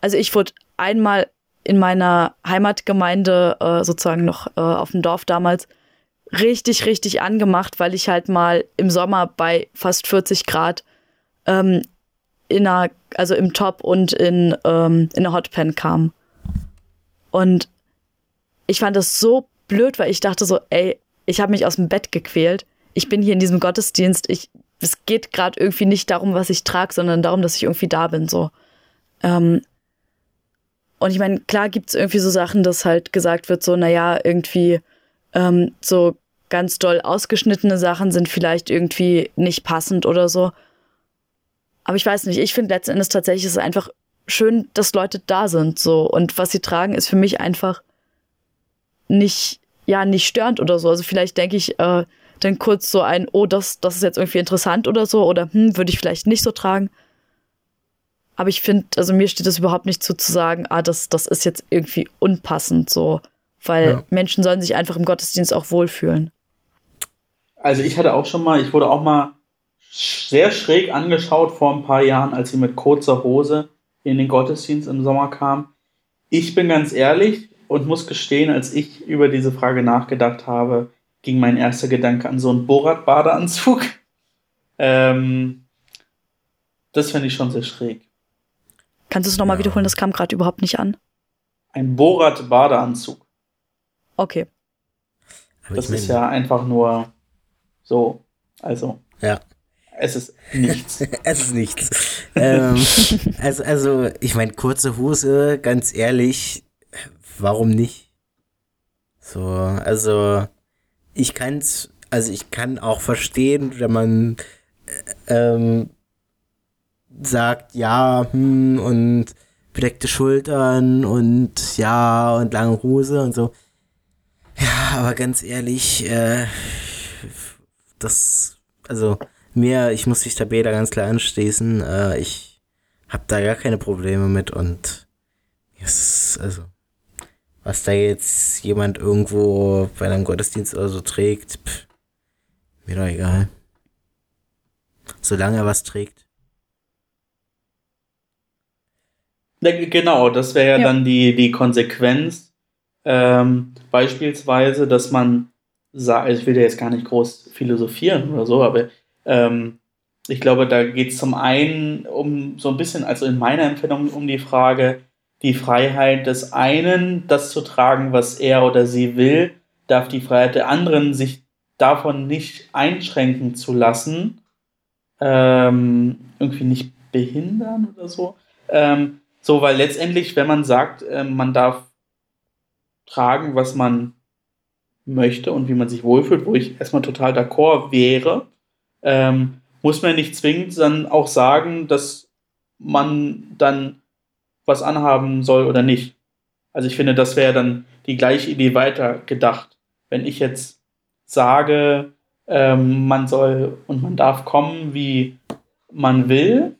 also ich wurde einmal in meiner Heimatgemeinde äh, sozusagen noch äh, auf dem Dorf damals richtig, richtig angemacht, weil ich halt mal im Sommer bei fast 40 Grad ähm, in einer, also im Top und in, ähm, in eine Hotpan kam. Und ich fand das so blöd, weil ich dachte so, ey, ich habe mich aus dem Bett gequält. Ich bin hier in diesem Gottesdienst. Ich, es geht gerade irgendwie nicht darum, was ich trage, sondern darum, dass ich irgendwie da bin. So. Ähm, und ich meine, klar gibt's irgendwie so Sachen, dass halt gesagt wird, so, naja, irgendwie ähm, so ganz doll ausgeschnittene Sachen sind vielleicht irgendwie nicht passend oder so. Aber ich weiß nicht, ich finde letzten Endes tatsächlich ist es einfach schön, dass Leute da sind, so. Und was sie tragen, ist für mich einfach nicht, ja, nicht störend oder so. Also vielleicht denke ich äh, dann kurz so ein, oh, das, das ist jetzt irgendwie interessant oder so, oder hm, würde ich vielleicht nicht so tragen. Aber ich finde, also mir steht es überhaupt nicht zu, zu sagen, ah, das, das ist jetzt irgendwie unpassend so. Weil Ja. Menschen sollen sich einfach im Gottesdienst auch wohlfühlen. Also ich hatte auch schon mal, ich wurde auch mal sehr schräg angeschaut vor ein paar Jahren, als ich mit kurzer Hose in den Gottesdienst im Sommer kam. Ich bin ganz ehrlich und muss gestehen, als ich über diese Frage nachgedacht habe, ging mein erster Gedanke an so einen Borat-Badeanzug. Ähm, das finde ich schon sehr schräg. Kannst du es nochmal Ja. wiederholen? Das kam gerade überhaupt nicht an. Ein Borat-Badeanzug. Okay. Aber Das ich ist ja einfach nur so. Also, Ja. es ist nichts. Es ist nichts. ähm, also, also, ich meine, kurze Hose, ganz ehrlich, warum nicht? So, also, ich kann's, also ich kann auch verstehen, wenn man äh, ähm, sagt, ja, hm, und bedeckte Schultern und ja, und lange Hose und so. Ja, aber ganz ehrlich, äh, das, also, mir, ich muss mich da Beda ganz klar anschließen. Äh, ich habe da gar keine Probleme mit und es ist, also, was da jetzt jemand irgendwo bei einem Gottesdienst oder so trägt, pff, mir doch egal. Solange er was trägt. Genau, das wäre ja, Ja. dann die, die Konsequenz. Ähm, beispielsweise, dass man sagt, also ich will ja jetzt gar nicht groß philosophieren oder so, aber ähm, ich glaube, da geht es zum einen um so ein bisschen, also in meiner Empfindung, um die Frage, die Freiheit des einen, das zu tragen, was er oder sie will, darf die Freiheit der anderen, sich davon nicht einschränken zu lassen, ähm, irgendwie nicht behindern oder so. Ähm, so, weil letztendlich, wenn man sagt, ähm, man darf tragen, was man möchte und wie man sich wohlfühlt, wo ich erstmal total d'accord wäre, ähm, muss man nicht zwingend dann auch sagen, dass man dann was anhaben soll oder nicht. Also ich finde, das wäre dann die gleiche Idee weiter gedacht. Wenn ich jetzt sage, ähm, man soll und man darf kommen, wie man will,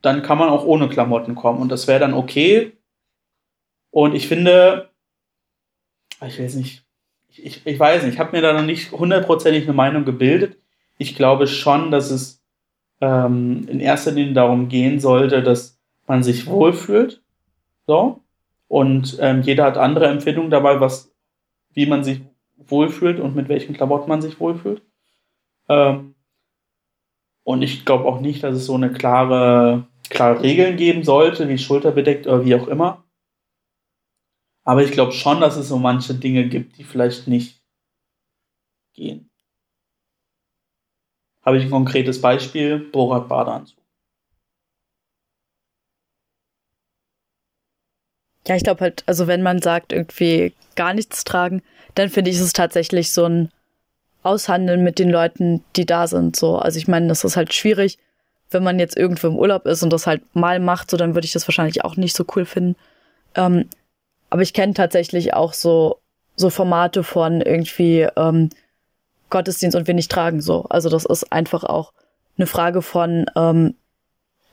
dann kann man auch ohne Klamotten kommen und das wäre dann okay. Und ich finde, ich weiß nicht, ich, ich weiß nicht, ich habe mir da noch nicht hundertprozentig eine Meinung gebildet. Ich glaube schon, dass es ähm, in erster Linie darum gehen sollte, dass man sich wohlfühlt. So. Und ähm, jeder hat andere Empfindungen dabei, was, wie man sich wohlfühlt und mit welchen Klamotten man sich wohlfühlt. Ähm, und ich glaube auch nicht, dass es so eine klare, klare Regeln geben sollte, wie schulterbedeckt oder wie auch immer. Aber ich glaube schon, dass es so manche Dinge gibt, die vielleicht nicht gehen. Habe ich ein konkretes Beispiel? Borat Badeanzug. Ja, ich glaube halt, also wenn man sagt, irgendwie gar nichts tragen, dann finde ich es tatsächlich so ein Aushandeln mit den Leuten, die da sind. So, also ich meine, das ist halt schwierig, wenn man jetzt irgendwo im Urlaub ist und das halt mal macht, so dann würde ich das wahrscheinlich auch nicht so cool finden. Ähm, aber ich kenne tatsächlich auch so so Formate von irgendwie ähm, Gottesdienst und wir nicht tragen so. Also das ist einfach auch eine Frage von ähm,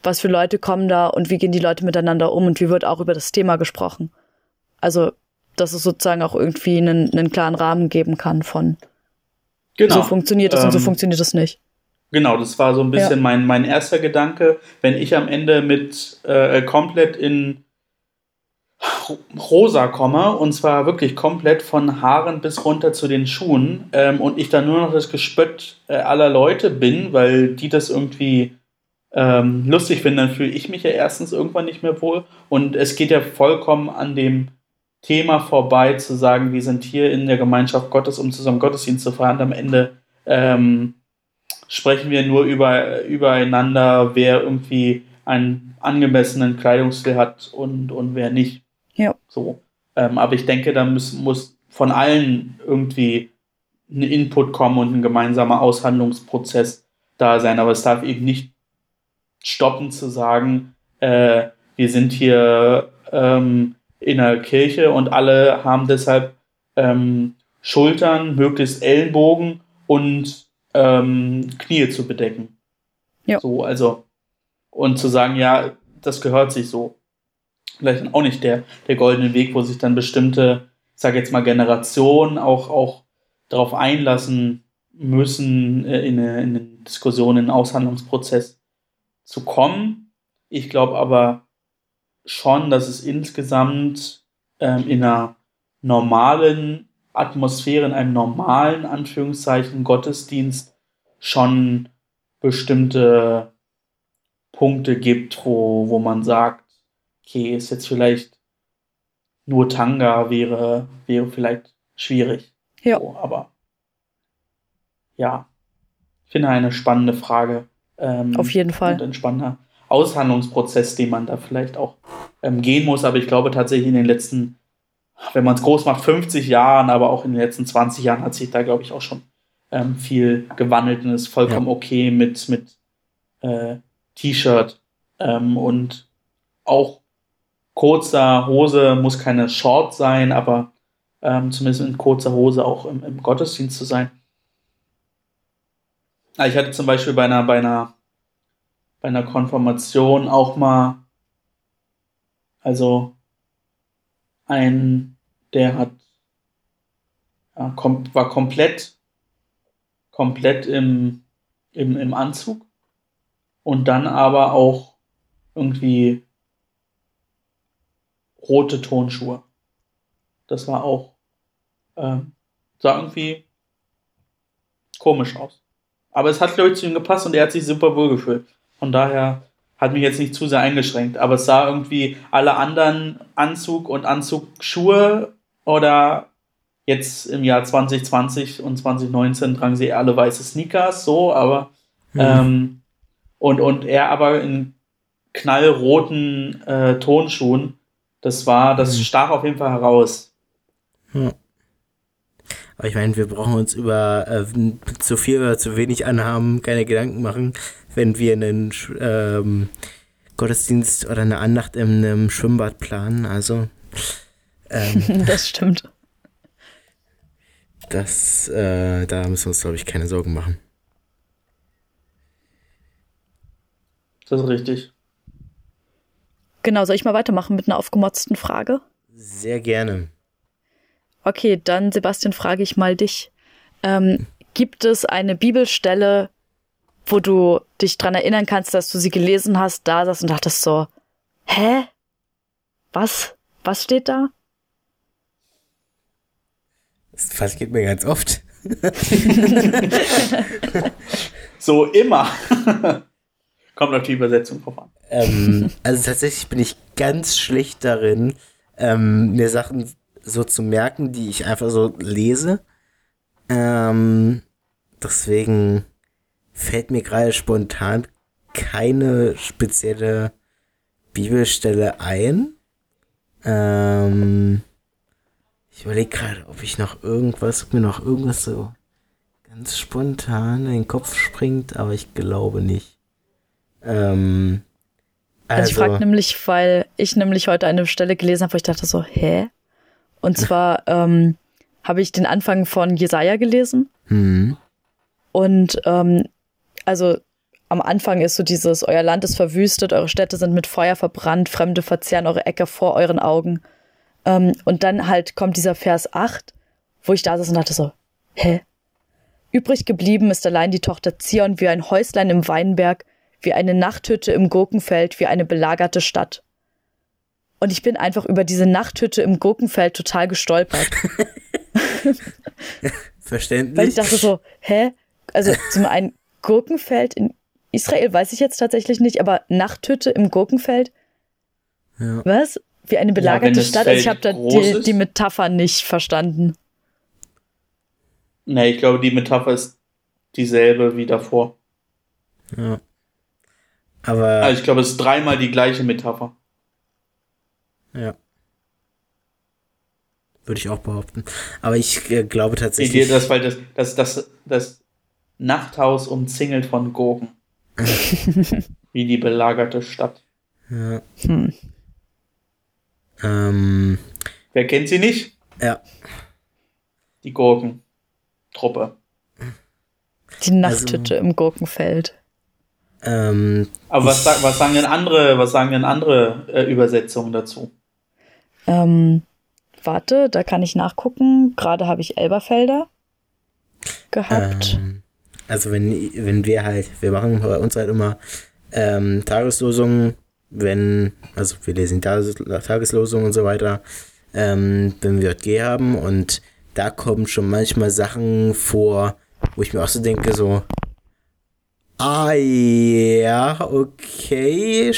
was für Leute kommen da und wie gehen die Leute miteinander um und wie wird auch über das Thema gesprochen. Also, dass es sozusagen auch irgendwie einen, einen klaren Rahmen geben kann von genau. so funktioniert es ähm, und so ähm, funktioniert es nicht. Genau, das war so ein bisschen ja. mein, mein erster Gedanke. Wenn ich am Ende mit äh, komplett in rosa komme, und zwar wirklich komplett von Haaren bis runter zu den Schuhen, ähm, und ich dann nur noch das Gespött äh, aller Leute bin, weil die das irgendwie ähm, lustig finde, dann fühle ich mich ja erstens irgendwann nicht mehr wohl. Und es geht ja vollkommen an dem Thema vorbei, zu sagen, wir sind hier in der Gemeinschaft Gottes, um zusammen Gottesdienst zu feiern. Am Ende ähm, sprechen wir nur über, übereinander, wer irgendwie einen angemessenen Kleidungsstil hat und, und wer nicht. Ja. So. Ähm, aber ich denke, da muss, muss von allen irgendwie ein Input kommen und ein gemeinsamer Aushandlungsprozess da sein. Aber es darf eben nicht stoppen zu sagen, äh, wir sind hier ähm, in der Kirche und alle haben deshalb ähm, Schultern, möglichst Ellenbogen und ähm, Knie zu bedecken. Ja. So, also, und zu sagen, ja, das gehört sich so. Vielleicht auch nicht der, der goldene Weg, wo sich dann bestimmte, ich sage jetzt mal, Generationen auch, auch darauf einlassen müssen, äh, in eine, in eine Diskussion, in einen Aushandlungsprozess zu kommen. Ich glaube aber schon, dass es insgesamt ähm, in einer normalen Atmosphäre, in einem normalen Anführungszeichen Gottesdienst schon bestimmte Punkte gibt, wo, wo man sagt, okay, ist jetzt vielleicht nur Tanga wäre, wäre vielleicht schwierig. Ja. So, aber ja, ich finde eine spannende Frage. Ähm, Auf jeden Fall. Und ein spannender Aushandlungsprozess, den man da vielleicht auch ähm, gehen muss. Aber ich glaube tatsächlich in den letzten, wenn man es groß macht, 50 Jahren, aber auch in den letzten 20 Jahren hat sich da, glaube ich, auch schon ähm, viel gewandelt und ist vollkommen ja. okay mit, mit äh, T-Shirt ähm, und auch kurzer Hose muss keine Short sein, aber ähm, zumindest in kurzer Hose auch im, im Gottesdienst zu sein. Ah, ich hatte zum Beispiel bei einer, bei einer, bei einer Konfirmation auch mal, also ein, der hat, ja, kom war komplett, komplett im, im, im Anzug und dann aber auch irgendwie rote Tonschuhe. Das war auch, ähm, sah irgendwie komisch aus. Aber es hat, glaube ich, zu ihm gepasst und er hat sich super wohl gefühlt. Von daher hat mich jetzt nicht zu sehr eingeschränkt. Aber es sah irgendwie alle anderen Anzug und Anzugsschuhe oder jetzt im Jahr 2020 und 2019 tragen sie alle weiße Sneakers, so, aber mhm. ähm, und, und er aber in knallroten äh, Tonschuhen. Das war, das mhm. stach auf jeden Fall heraus. Ja. Aber ich meine, wir brauchen uns über äh, zu viel oder zu wenig Anhaben keine Gedanken machen, wenn wir einen ähm, Gottesdienst oder eine Andacht in einem Schwimmbad planen. Also. Ähm, das stimmt. Das, äh, da müssen wir uns, glaube ich, keine Sorgen machen. Das ist richtig. Genau, soll ich mal weitermachen mit einer aufgemotzten Frage? Sehr gerne. Okay, dann Sebastian, frage ich mal dich. Ähm, gibt es eine Bibelstelle, wo du dich dran erinnern kannst, dass du sie gelesen hast, da saß und dachtest so, hä? Was? Was steht da? Das passiert mir ganz oft. so immer. Kommt auf die Übersetzung drauf an. Ähm, also tatsächlich bin ich ganz schlecht darin, ähm, mir Sachen so zu merken, die ich einfach so lese. Ähm, deswegen fällt mir gerade spontan keine spezielle Bibelstelle ein. Ähm, ich überlege gerade, ob ich noch irgendwas, ob mir noch irgendwas so ganz spontan in den Kopf springt, aber ich glaube nicht. Ähm, also, also ich frage nämlich, weil ich nämlich heute eine Stelle gelesen habe, wo ich dachte so, hä? Und zwar ähm, habe ich den Anfang von Jesaja gelesen. Mhm. Und ähm, also am Anfang ist so dieses, euer Land ist verwüstet, eure Städte sind mit Feuer verbrannt, Fremde verzehren eure Äcker vor euren Augen. Ähm, und dann halt kommt dieser Vers 8, wo ich da saß und dachte so, hä? Übrig geblieben ist allein die Tochter Zion wie ein Häuslein im Weinberg, wie eine Nachthütte im Gurkenfeld, wie eine belagerte Stadt. Und ich bin einfach über diese Nachthütte im Gurkenfeld total gestolpert. Verständlich. Weil ich dachte so, hä? Also zum einen Gurkenfeld in Israel weiß ich jetzt tatsächlich nicht, aber Nachthütte im Gurkenfeld? Ja. Was? Wie eine belagerte ja, Stadt? Also ich habe da die, die, Metapher nicht verstanden. Nee, ich glaube, die Metapher ist dieselbe wie davor. Ja. Aber. Also ich glaube, es ist dreimal die gleiche Metapher. Ja. Würde ich auch behaupten. Aber ich äh, glaube tatsächlich. Ich, das, weil das, das, das, das Nachthaus umzingelt von Gurken. Wie die belagerte Stadt. Ja. Hm. Ähm. Wer kennt sie nicht? Ja. Die Gurkentruppe. Die Nachthütte also, im Gurkenfeld. Ähm, Aber was, was, sagen denn andere, was sagen denn andere äh, Übersetzungen dazu? Ähm, warte, da kann ich nachgucken. Gerade habe ich Elberfelder gehabt. Ähm, also wenn, wenn wir halt, wir machen bei uns halt immer ähm, Tageslosungen, wenn, also wir lesen Tages Tageslosungen und so weiter, ähm, wenn wir JG haben und da kommen schon manchmal Sachen vor, wo ich mir auch so denke, so, ah ja, okay,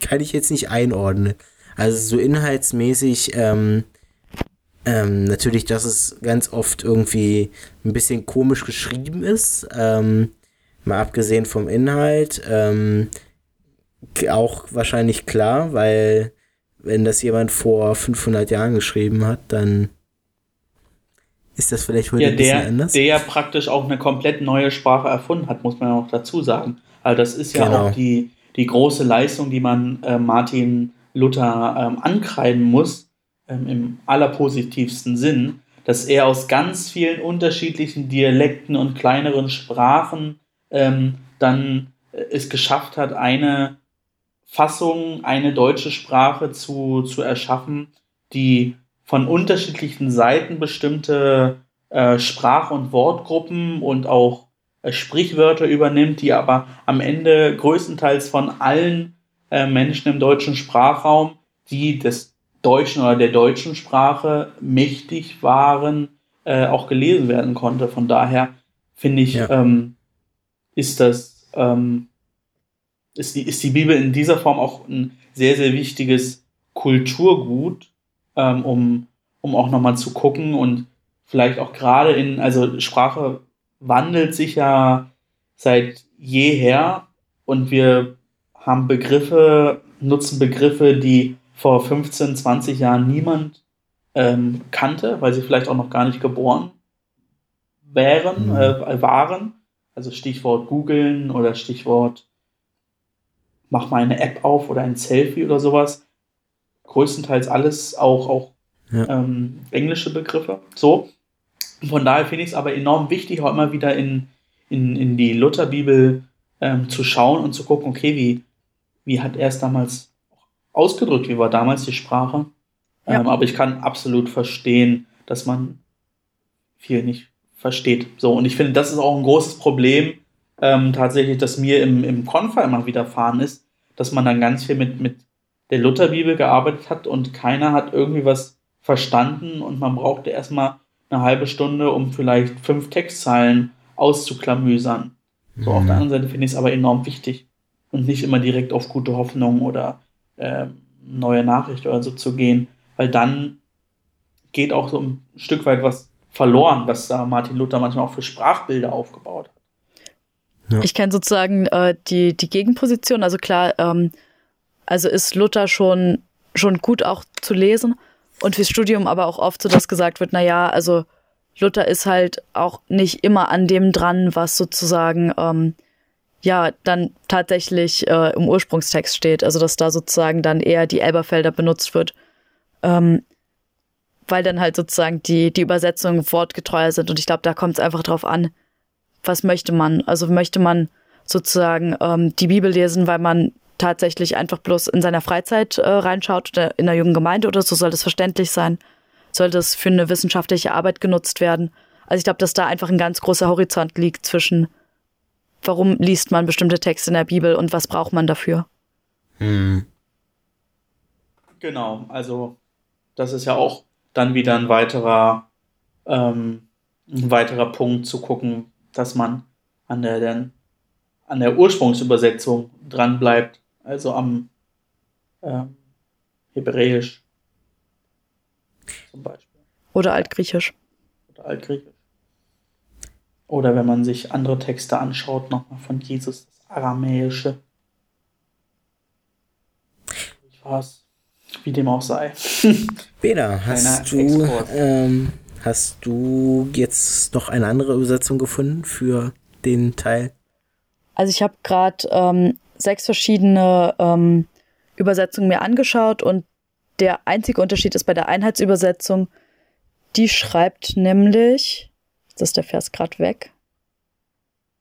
kann ich jetzt nicht einordnen. Also so inhaltsmäßig, ähm, ähm, natürlich, dass es ganz oft irgendwie ein bisschen komisch geschrieben ist, ähm, mal abgesehen vom Inhalt, ähm, auch wahrscheinlich klar, weil wenn das jemand vor 500 Jahren geschrieben hat, dann ist das vielleicht heute ja, ein bisschen der, anders? Der ja praktisch auch eine komplett neue Sprache erfunden hat, muss man ja auch dazu sagen. Also das ist ja genau. auch die, die große Leistung, die man äh, Martin Luther ähm, ankreiden muss, ähm, im allerpositivsten Sinn, dass er aus ganz vielen unterschiedlichen Dialekten und kleineren Sprachen ähm, dann äh, es geschafft hat, eine Fassung, eine deutsche Sprache zu, zu erschaffen, die von unterschiedlichen Seiten bestimmte äh, Sprach- und Wortgruppen und auch äh, Sprichwörter übernimmt, die aber am Ende größtenteils von allen äh, Menschen im deutschen Sprachraum, die des deutschen oder der deutschen Sprache mächtig waren, äh, auch gelesen werden konnte. Von daher finde ich, ja. ähm, ist das, ähm, ist, die, ist die Bibel in dieser Form auch ein sehr, sehr wichtiges Kulturgut, ähm, um, um auch nochmal zu gucken und vielleicht auch gerade in, also Sprache wandelt sich ja seit jeher und wir haben Begriffe, nutzen Begriffe, die vor 15, 20 Jahren niemand ähm, kannte, weil sie vielleicht auch noch gar nicht geboren wären, mhm. äh, waren. Also Stichwort googeln oder Stichwort mach mal eine App auf oder ein Selfie oder sowas. Größtenteils alles auch, auch ja. ähm, englische Begriffe. So. Von daher finde ich es aber enorm wichtig, auch immer wieder in, in, in die Lutherbibel ähm, zu schauen und zu gucken, okay, wie, wie hat er es damals ausgedrückt? Wie war damals die Sprache? Ja. Ähm, aber ich kann absolut verstehen, dass man viel nicht versteht. So, und ich finde, das ist auch ein großes Problem, ähm, tatsächlich, dass mir im, im Konfer immer widerfahren ist, dass man dann ganz viel mit, mit der Lutherbibel gearbeitet hat und keiner hat irgendwie was verstanden und man brauchte erstmal eine halbe Stunde, um vielleicht fünf Textzeilen auszuklamüsern. So, mhm. auf der mhm. anderen Seite finde ich es aber enorm wichtig und nicht immer direkt auf gute Hoffnung oder äh, neue Nachricht oder so zu gehen, weil dann geht auch so ein Stück weit was verloren, was da Martin Luther manchmal auch für Sprachbilder aufgebaut hat. Ja. Ich kenne sozusagen äh, die, die Gegenposition. Also klar, ähm, also ist Luther schon, schon gut auch zu lesen und fürs Studium aber auch oft so, dass gesagt wird, na ja, also Luther ist halt auch nicht immer an dem dran, was sozusagen ähm, ja dann tatsächlich äh, im Ursprungstext steht. Also dass da sozusagen dann eher die Elberfelder benutzt wird. Ähm, weil dann halt sozusagen die, die Übersetzungen wortgetreuer sind. Und ich glaube, da kommt es einfach drauf an, was möchte man? Also möchte man sozusagen ähm, die Bibel lesen, weil man tatsächlich einfach bloß in seiner Freizeit äh, reinschaut oder in der jungen Gemeinde oder so soll das verständlich sein? Soll das für eine wissenschaftliche Arbeit genutzt werden? Also ich glaube, dass da einfach ein ganz großer Horizont liegt zwischen, warum liest man bestimmte Texte in der Bibel und was braucht man dafür? Hm. Genau, also das ist ja auch dann wieder ein weiterer, ähm, ein weiterer Punkt zu gucken, dass man an der, der, an der Ursprungsübersetzung dran bleibt, also am ähm, Hebräisch zum Beispiel. Oder Altgriechisch. Oder Altgriechisch. Oder wenn man sich andere Texte anschaut, nochmal von Jesus, das Aramäische. Ich weiß, wie dem auch sei. Peter, hast du, ähm, hast du jetzt noch eine andere Übersetzung gefunden für den Teil? Also ich habe gerade ähm, sechs verschiedene ähm, Übersetzungen mir angeschaut und der einzige Unterschied ist bei der Einheitsübersetzung. Die schreibt nämlich, jetzt ist der Vers gerade weg.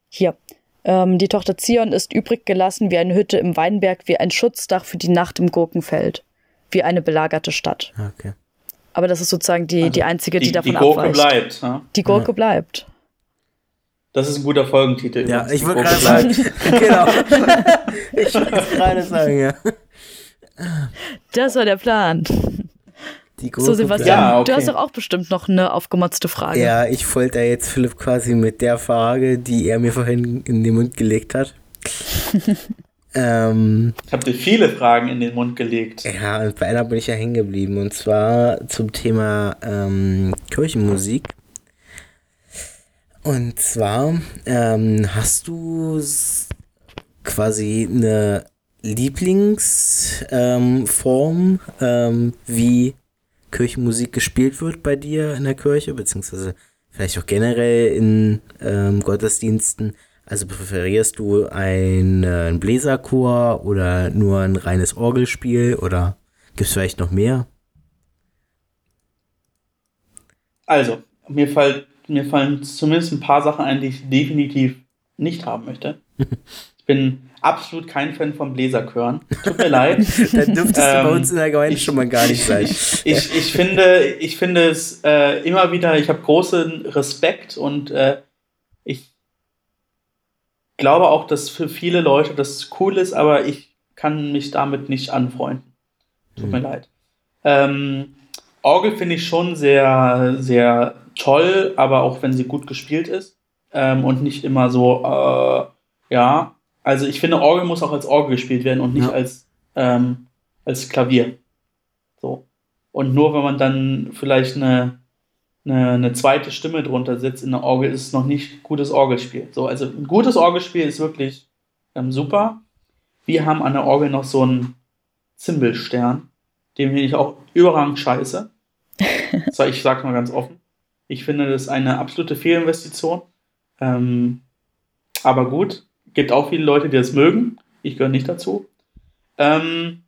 Hier. Ähm, die Tochter Zion ist übrig gelassen wie eine Hütte im Weinberg, wie ein Schutzdach für die Nacht im Gurkenfeld, wie eine belagerte Stadt. Okay. Aber das ist sozusagen die, also die einzige, die, die davon abweicht. Die Gurke abweicht. bleibt. Ne? Die Gurke ja. bleibt. Das ist ein guter Folgentitel. Ja, ich würde gerade sagen. genau. ich wollte gerade sagen, ja. Das war der Plan. so, Sebastian, ja, okay. du hast doch auch bestimmt noch eine aufgemotzte Frage. Ja, ich wollte ja jetzt Philipp quasi mit der Frage, die er mir vorhin in den Mund gelegt hat. ähm, ich habe dir viele Fragen in den Mund gelegt. Ja, und bei einer bin ich ja hängen geblieben. Und zwar zum Thema ähm, Kirchenmusik. Und zwar ähm, hast du quasi eine Lieblingsform, ähm, ähm, wie Kirchenmusik gespielt wird bei dir in der Kirche, beziehungsweise vielleicht auch generell in ähm, Gottesdiensten. Also präferierst du ein, äh, ein Bläserchor oder nur ein reines Orgelspiel oder gibt es vielleicht noch mehr? Also, mir, fall, mir fallen zumindest ein paar Sachen ein, die ich definitiv nicht haben möchte. Ich bin absolut kein Fan von Bläserchören. Tut mir leid. Dann dürftest ähm, du bei uns in der Gemeinde ich, schon mal gar nicht sein. Ich, ich, ich, finde, ich finde es äh, immer wieder, ich habe großen Respekt und äh, ich glaube auch, dass für viele Leute das cool ist, aber ich kann mich damit nicht anfreunden. Tut mhm. mir leid. Ähm, Orgel finde ich schon sehr, sehr toll, aber auch wenn sie gut gespielt ist ähm, und nicht immer so, äh, ja, also ich finde, Orgel muss auch als Orgel gespielt werden und nicht ja. als, ähm, als Klavier. So. Und nur wenn man dann vielleicht eine, eine, eine zweite Stimme drunter setzt in der Orgel, ist es noch nicht gutes Orgelspiel. So, also ein gutes Orgelspiel ist wirklich ähm, super. Wir haben an der Orgel noch so einen Zimbelstern, den finde ich auch überragend scheiße. ich sag's mal ganz offen. Ich finde das eine absolute Fehlinvestition. Ähm, aber gut, Gibt auch viele Leute, die das mögen. Ich gehöre nicht dazu. Ähm,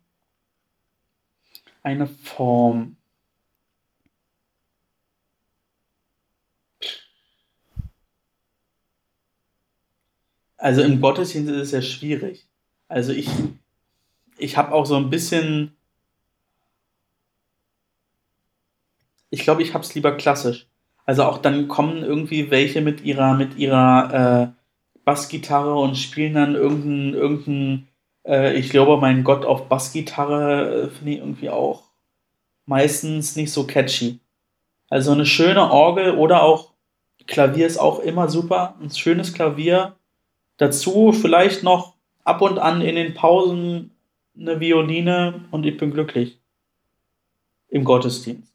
eine Form. Also im Gottesdienst ist es ja schwierig. Also ich, ich habe auch so ein bisschen ich glaube, ich hab's lieber klassisch. Also auch dann kommen irgendwie welche mit ihrer, mit ihrer äh, Bassgitarre und spielen dann irgendeinen, irgendein, äh, ich glaube, mein Gott auf Bassgitarre äh, finde ich irgendwie auch meistens nicht so catchy. Also eine schöne Orgel oder auch Klavier ist auch immer super. Ein schönes Klavier. Dazu vielleicht noch ab und an in den Pausen eine Violine und ich bin glücklich. Im Gottesdienst.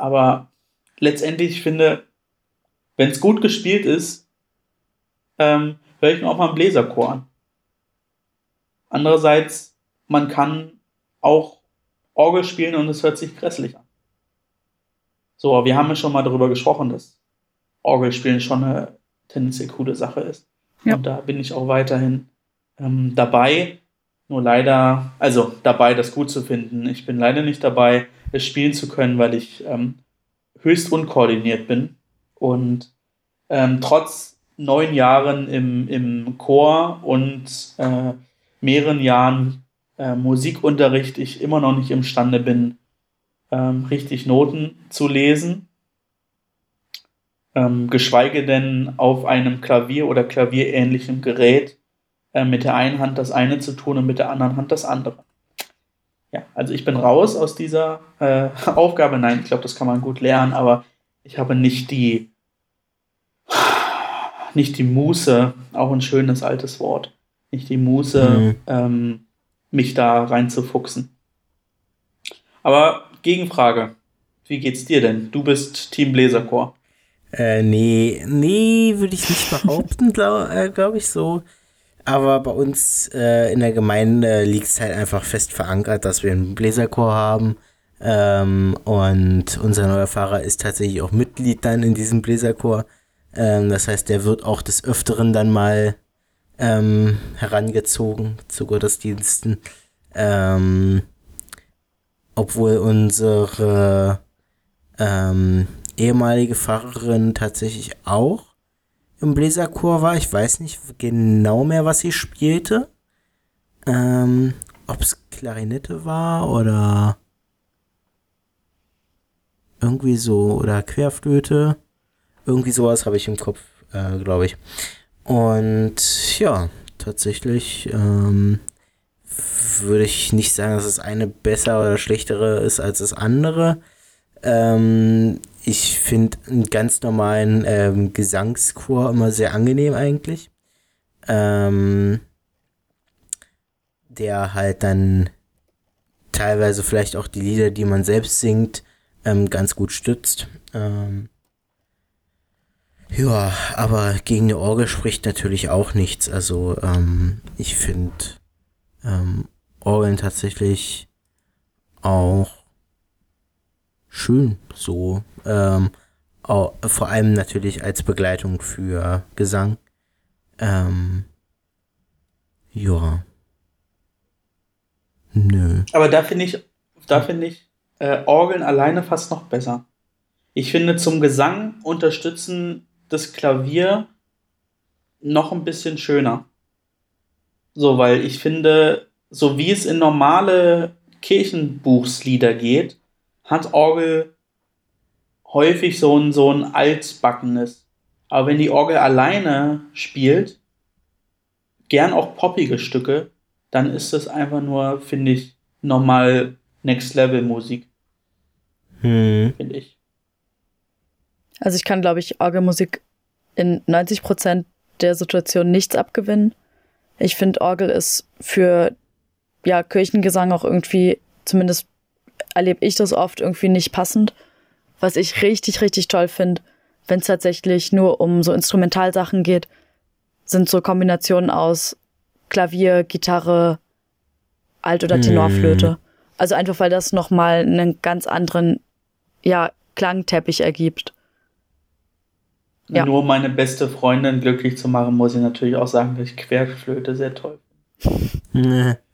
Aber letztendlich ich finde, wenn es gut gespielt ist, ähm, höre ich mir auch mal einen Bläserchor an. Andererseits, man kann auch Orgel spielen und es hört sich grässlich an. So, wir haben ja schon mal darüber gesprochen, dass Orgelspielen schon eine tendenziell coole Sache ist. Ja. Und da bin ich auch weiterhin ähm, dabei. Nur leider, also dabei, das gut zu finden. Ich bin leider nicht dabei, es spielen zu können, weil ich ähm, höchst unkoordiniert bin. Und ähm, trotz neun Jahren im, im Chor und äh, mehreren Jahren äh, Musikunterricht ich immer noch nicht imstande bin, ähm, richtig Noten zu lesen. Ähm, geschweige denn auf einem Klavier oder klavierähnlichem Gerät äh, mit der einen Hand das eine zu tun und mit der anderen Hand das andere. Ja, also ich bin raus aus dieser äh, Aufgabe. Nein, ich glaube, das kann man gut lernen, aber ich habe nicht die nicht die Muße, auch ein schönes altes Wort, nicht die Muße, mhm. ähm, mich da reinzufuchsen. Aber Gegenfrage. Wie geht's dir denn? Du bist Team Bläserchor. Äh, nee, nee, würde ich nicht behaupten, glaube äh, glaub ich so. Aber bei uns äh, in der Gemeinde liegt es halt einfach fest verankert, dass wir einen Bläserchor haben. Ähm, und unser neuer Fahrer ist tatsächlich auch Mitglied dann in diesem Bläserchor. Ähm, das heißt, der wird auch des Öfteren dann mal ähm, herangezogen zu Gottesdiensten. Ähm, obwohl unsere ähm, ehemalige Pfarrerin tatsächlich auch im Bläserchor war. Ich weiß nicht genau mehr, was sie spielte. Ähm, Ob es Klarinette war oder irgendwie so oder Querflöte. Irgendwie sowas habe ich im Kopf, äh, glaube ich. Und ja, tatsächlich ähm, würde ich nicht sagen, dass das eine besser oder schlechtere ist als das andere. Ähm, ich finde einen ganz normalen ähm, Gesangschor immer sehr angenehm eigentlich. Ähm, der halt dann teilweise vielleicht auch die Lieder, die man selbst singt, ähm, ganz gut stützt. Ähm, ja, aber gegen eine Orgel spricht natürlich auch nichts. Also ähm, ich finde ähm, Orgeln tatsächlich auch schön so. Ähm, auch, vor allem natürlich als Begleitung für Gesang. Ähm, ja. Nö. Aber da finde ich, da finde ich äh, Orgeln alleine fast noch besser. Ich finde zum Gesang unterstützen das Klavier noch ein bisschen schöner. So, weil ich finde, so wie es in normale Kirchenbuchslieder geht, hat Orgel häufig so ein, so ein altbackenes. Aber wenn die Orgel alleine spielt, gern auch poppige Stücke, dann ist das einfach nur, finde ich, normal Next Level Musik. Hm. Finde ich. Also ich kann, glaube ich, Orgelmusik in 90 Prozent der Situation nichts abgewinnen. Ich finde, Orgel ist für ja, Kirchengesang auch irgendwie, zumindest erlebe ich das oft, irgendwie nicht passend. Was ich richtig, richtig toll finde, wenn es tatsächlich nur um so Instrumentalsachen geht, sind so Kombinationen aus Klavier, Gitarre, Alt- oder Tenorflöte. Mm. Also einfach, weil das nochmal einen ganz anderen, ja, Klangteppich ergibt. Ja. Nur meine beste Freundin glücklich zu machen, muss ich natürlich auch sagen, dass ich Querflöte sehr toll finde.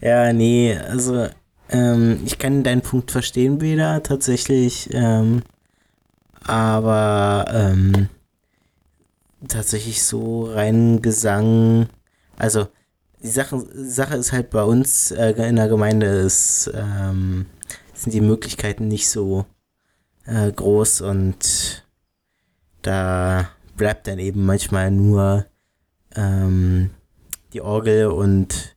Ja, nee, also ähm, ich kann deinen Punkt verstehen, Beda, tatsächlich. Ähm, aber ähm, tatsächlich so rein Gesang, also die Sache, Sache ist halt bei uns äh, in der Gemeinde ist, ähm, sind die Möglichkeiten nicht so äh, groß und da bleibt dann eben manchmal nur ähm, die Orgel und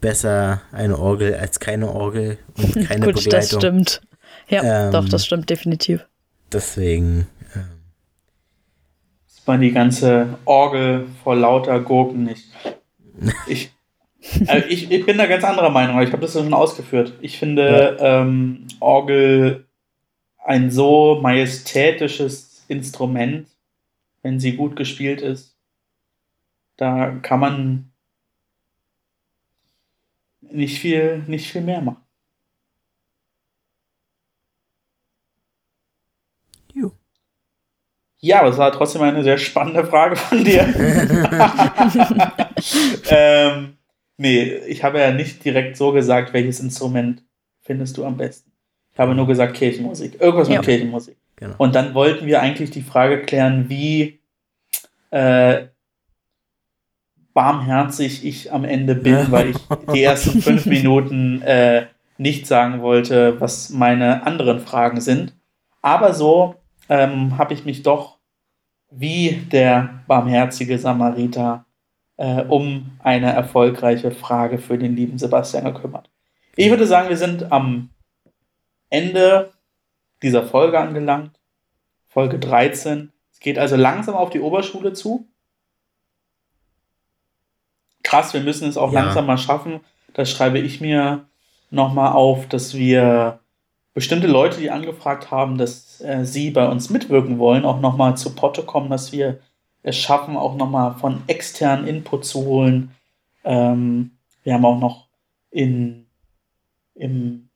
besser eine Orgel als keine Orgel und keine Gut, Begleitung. das stimmt. Ja, Ähm, doch, das stimmt definitiv. Deswegen, ähm, Das war die ganze Orgel vor lauter Gurken nicht. Ich, also ich, ich bin da ganz anderer Meinung, aber ich habe das ja schon ausgeführt. Ich finde ähm, Orgel ein so majestätisches Instrument, wenn sie gut gespielt ist. Da kann man nicht viel, nicht viel mehr machen. jo. Ja, aber es war trotzdem eine sehr spannende Frage von dir. ähm, nee, ich habe ja nicht direkt so gesagt, welches Instrument findest du am besten. Ich habe nur gesagt Kirchenmusik. Irgendwas mit Ja. Kirchenmusik. Genau. Und dann wollten wir eigentlich die Frage klären, wie äh, barmherzig ich am Ende bin, weil ich die ersten fünf Minuten äh, nicht sagen wollte, was meine anderen Fragen sind. Aber so ähm, habe ich mich doch wie der barmherzige Samariter äh, um eine erfolgreiche Frage für den lieben Sebastian gekümmert. Ich würde sagen, wir sind am Ende dieser Folge angelangt. Folge 13. Es geht also langsam auf die Oberschule zu. Krass, wir müssen es auch Ja. langsam mal schaffen. Da schreibe ich mir nochmal auf, dass wir bestimmte Leute, die angefragt haben, dass äh, sie bei uns mitwirken wollen, auch nochmal zu Potte kommen, dass wir es schaffen, auch nochmal von externen Input zu holen. Ähm, wir haben auch noch in im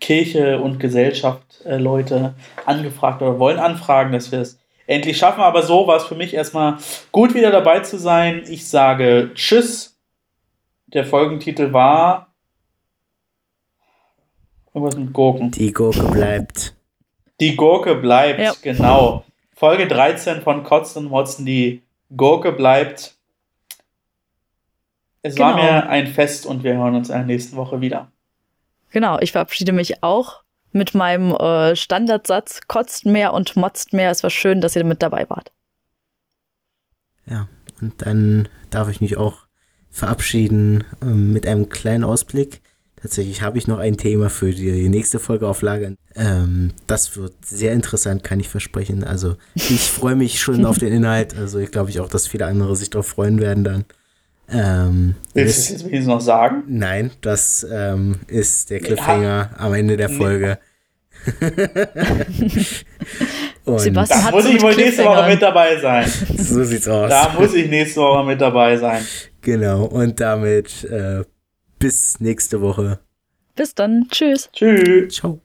Kirche und Gesellschaft äh, Leute angefragt oder wollen anfragen, dass wir es endlich schaffen. Aber so war es für mich erstmal gut, wieder dabei zu sein. Ich sage Tschüss. Der Folgentitel war irgendwas mit Gurken. Die Gurke bleibt. Die Gurke bleibt, Ja. genau. Folge 13 von Kotzen und Motzen, die Gurke bleibt. Es war Genau. mir ein Fest und wir hören uns in der nächsten Woche wieder. Genau, ich verabschiede mich auch mit meinem äh, Standardsatz, kotzt mehr und motzt mehr. Es war schön, dass ihr mit dabei wart. Ja, und dann darf ich mich auch verabschieden ähm, mit einem kleinen Ausblick. Tatsächlich habe ich noch ein Thema für die nächste Folge auf Lager. Ähm, das wird sehr interessant, kann ich versprechen. Also ich freue mich schon auf den Inhalt. Also ich glaube ich auch, dass viele andere sich darauf freuen werden dann. Ähm, Willst du es jetzt wenigstens noch sagen? Nein, das ähm, ist der Cliffhanger am Ende der. Folge. Und Sebastian- Da hat muss ich wohl nächste Woche mit dabei sein. so sieht's aus. Da muss ich nächste Woche mit dabei sein. Genau, und damit äh, bis nächste Woche. Bis dann. Tschüss. Tschüss. Ciao.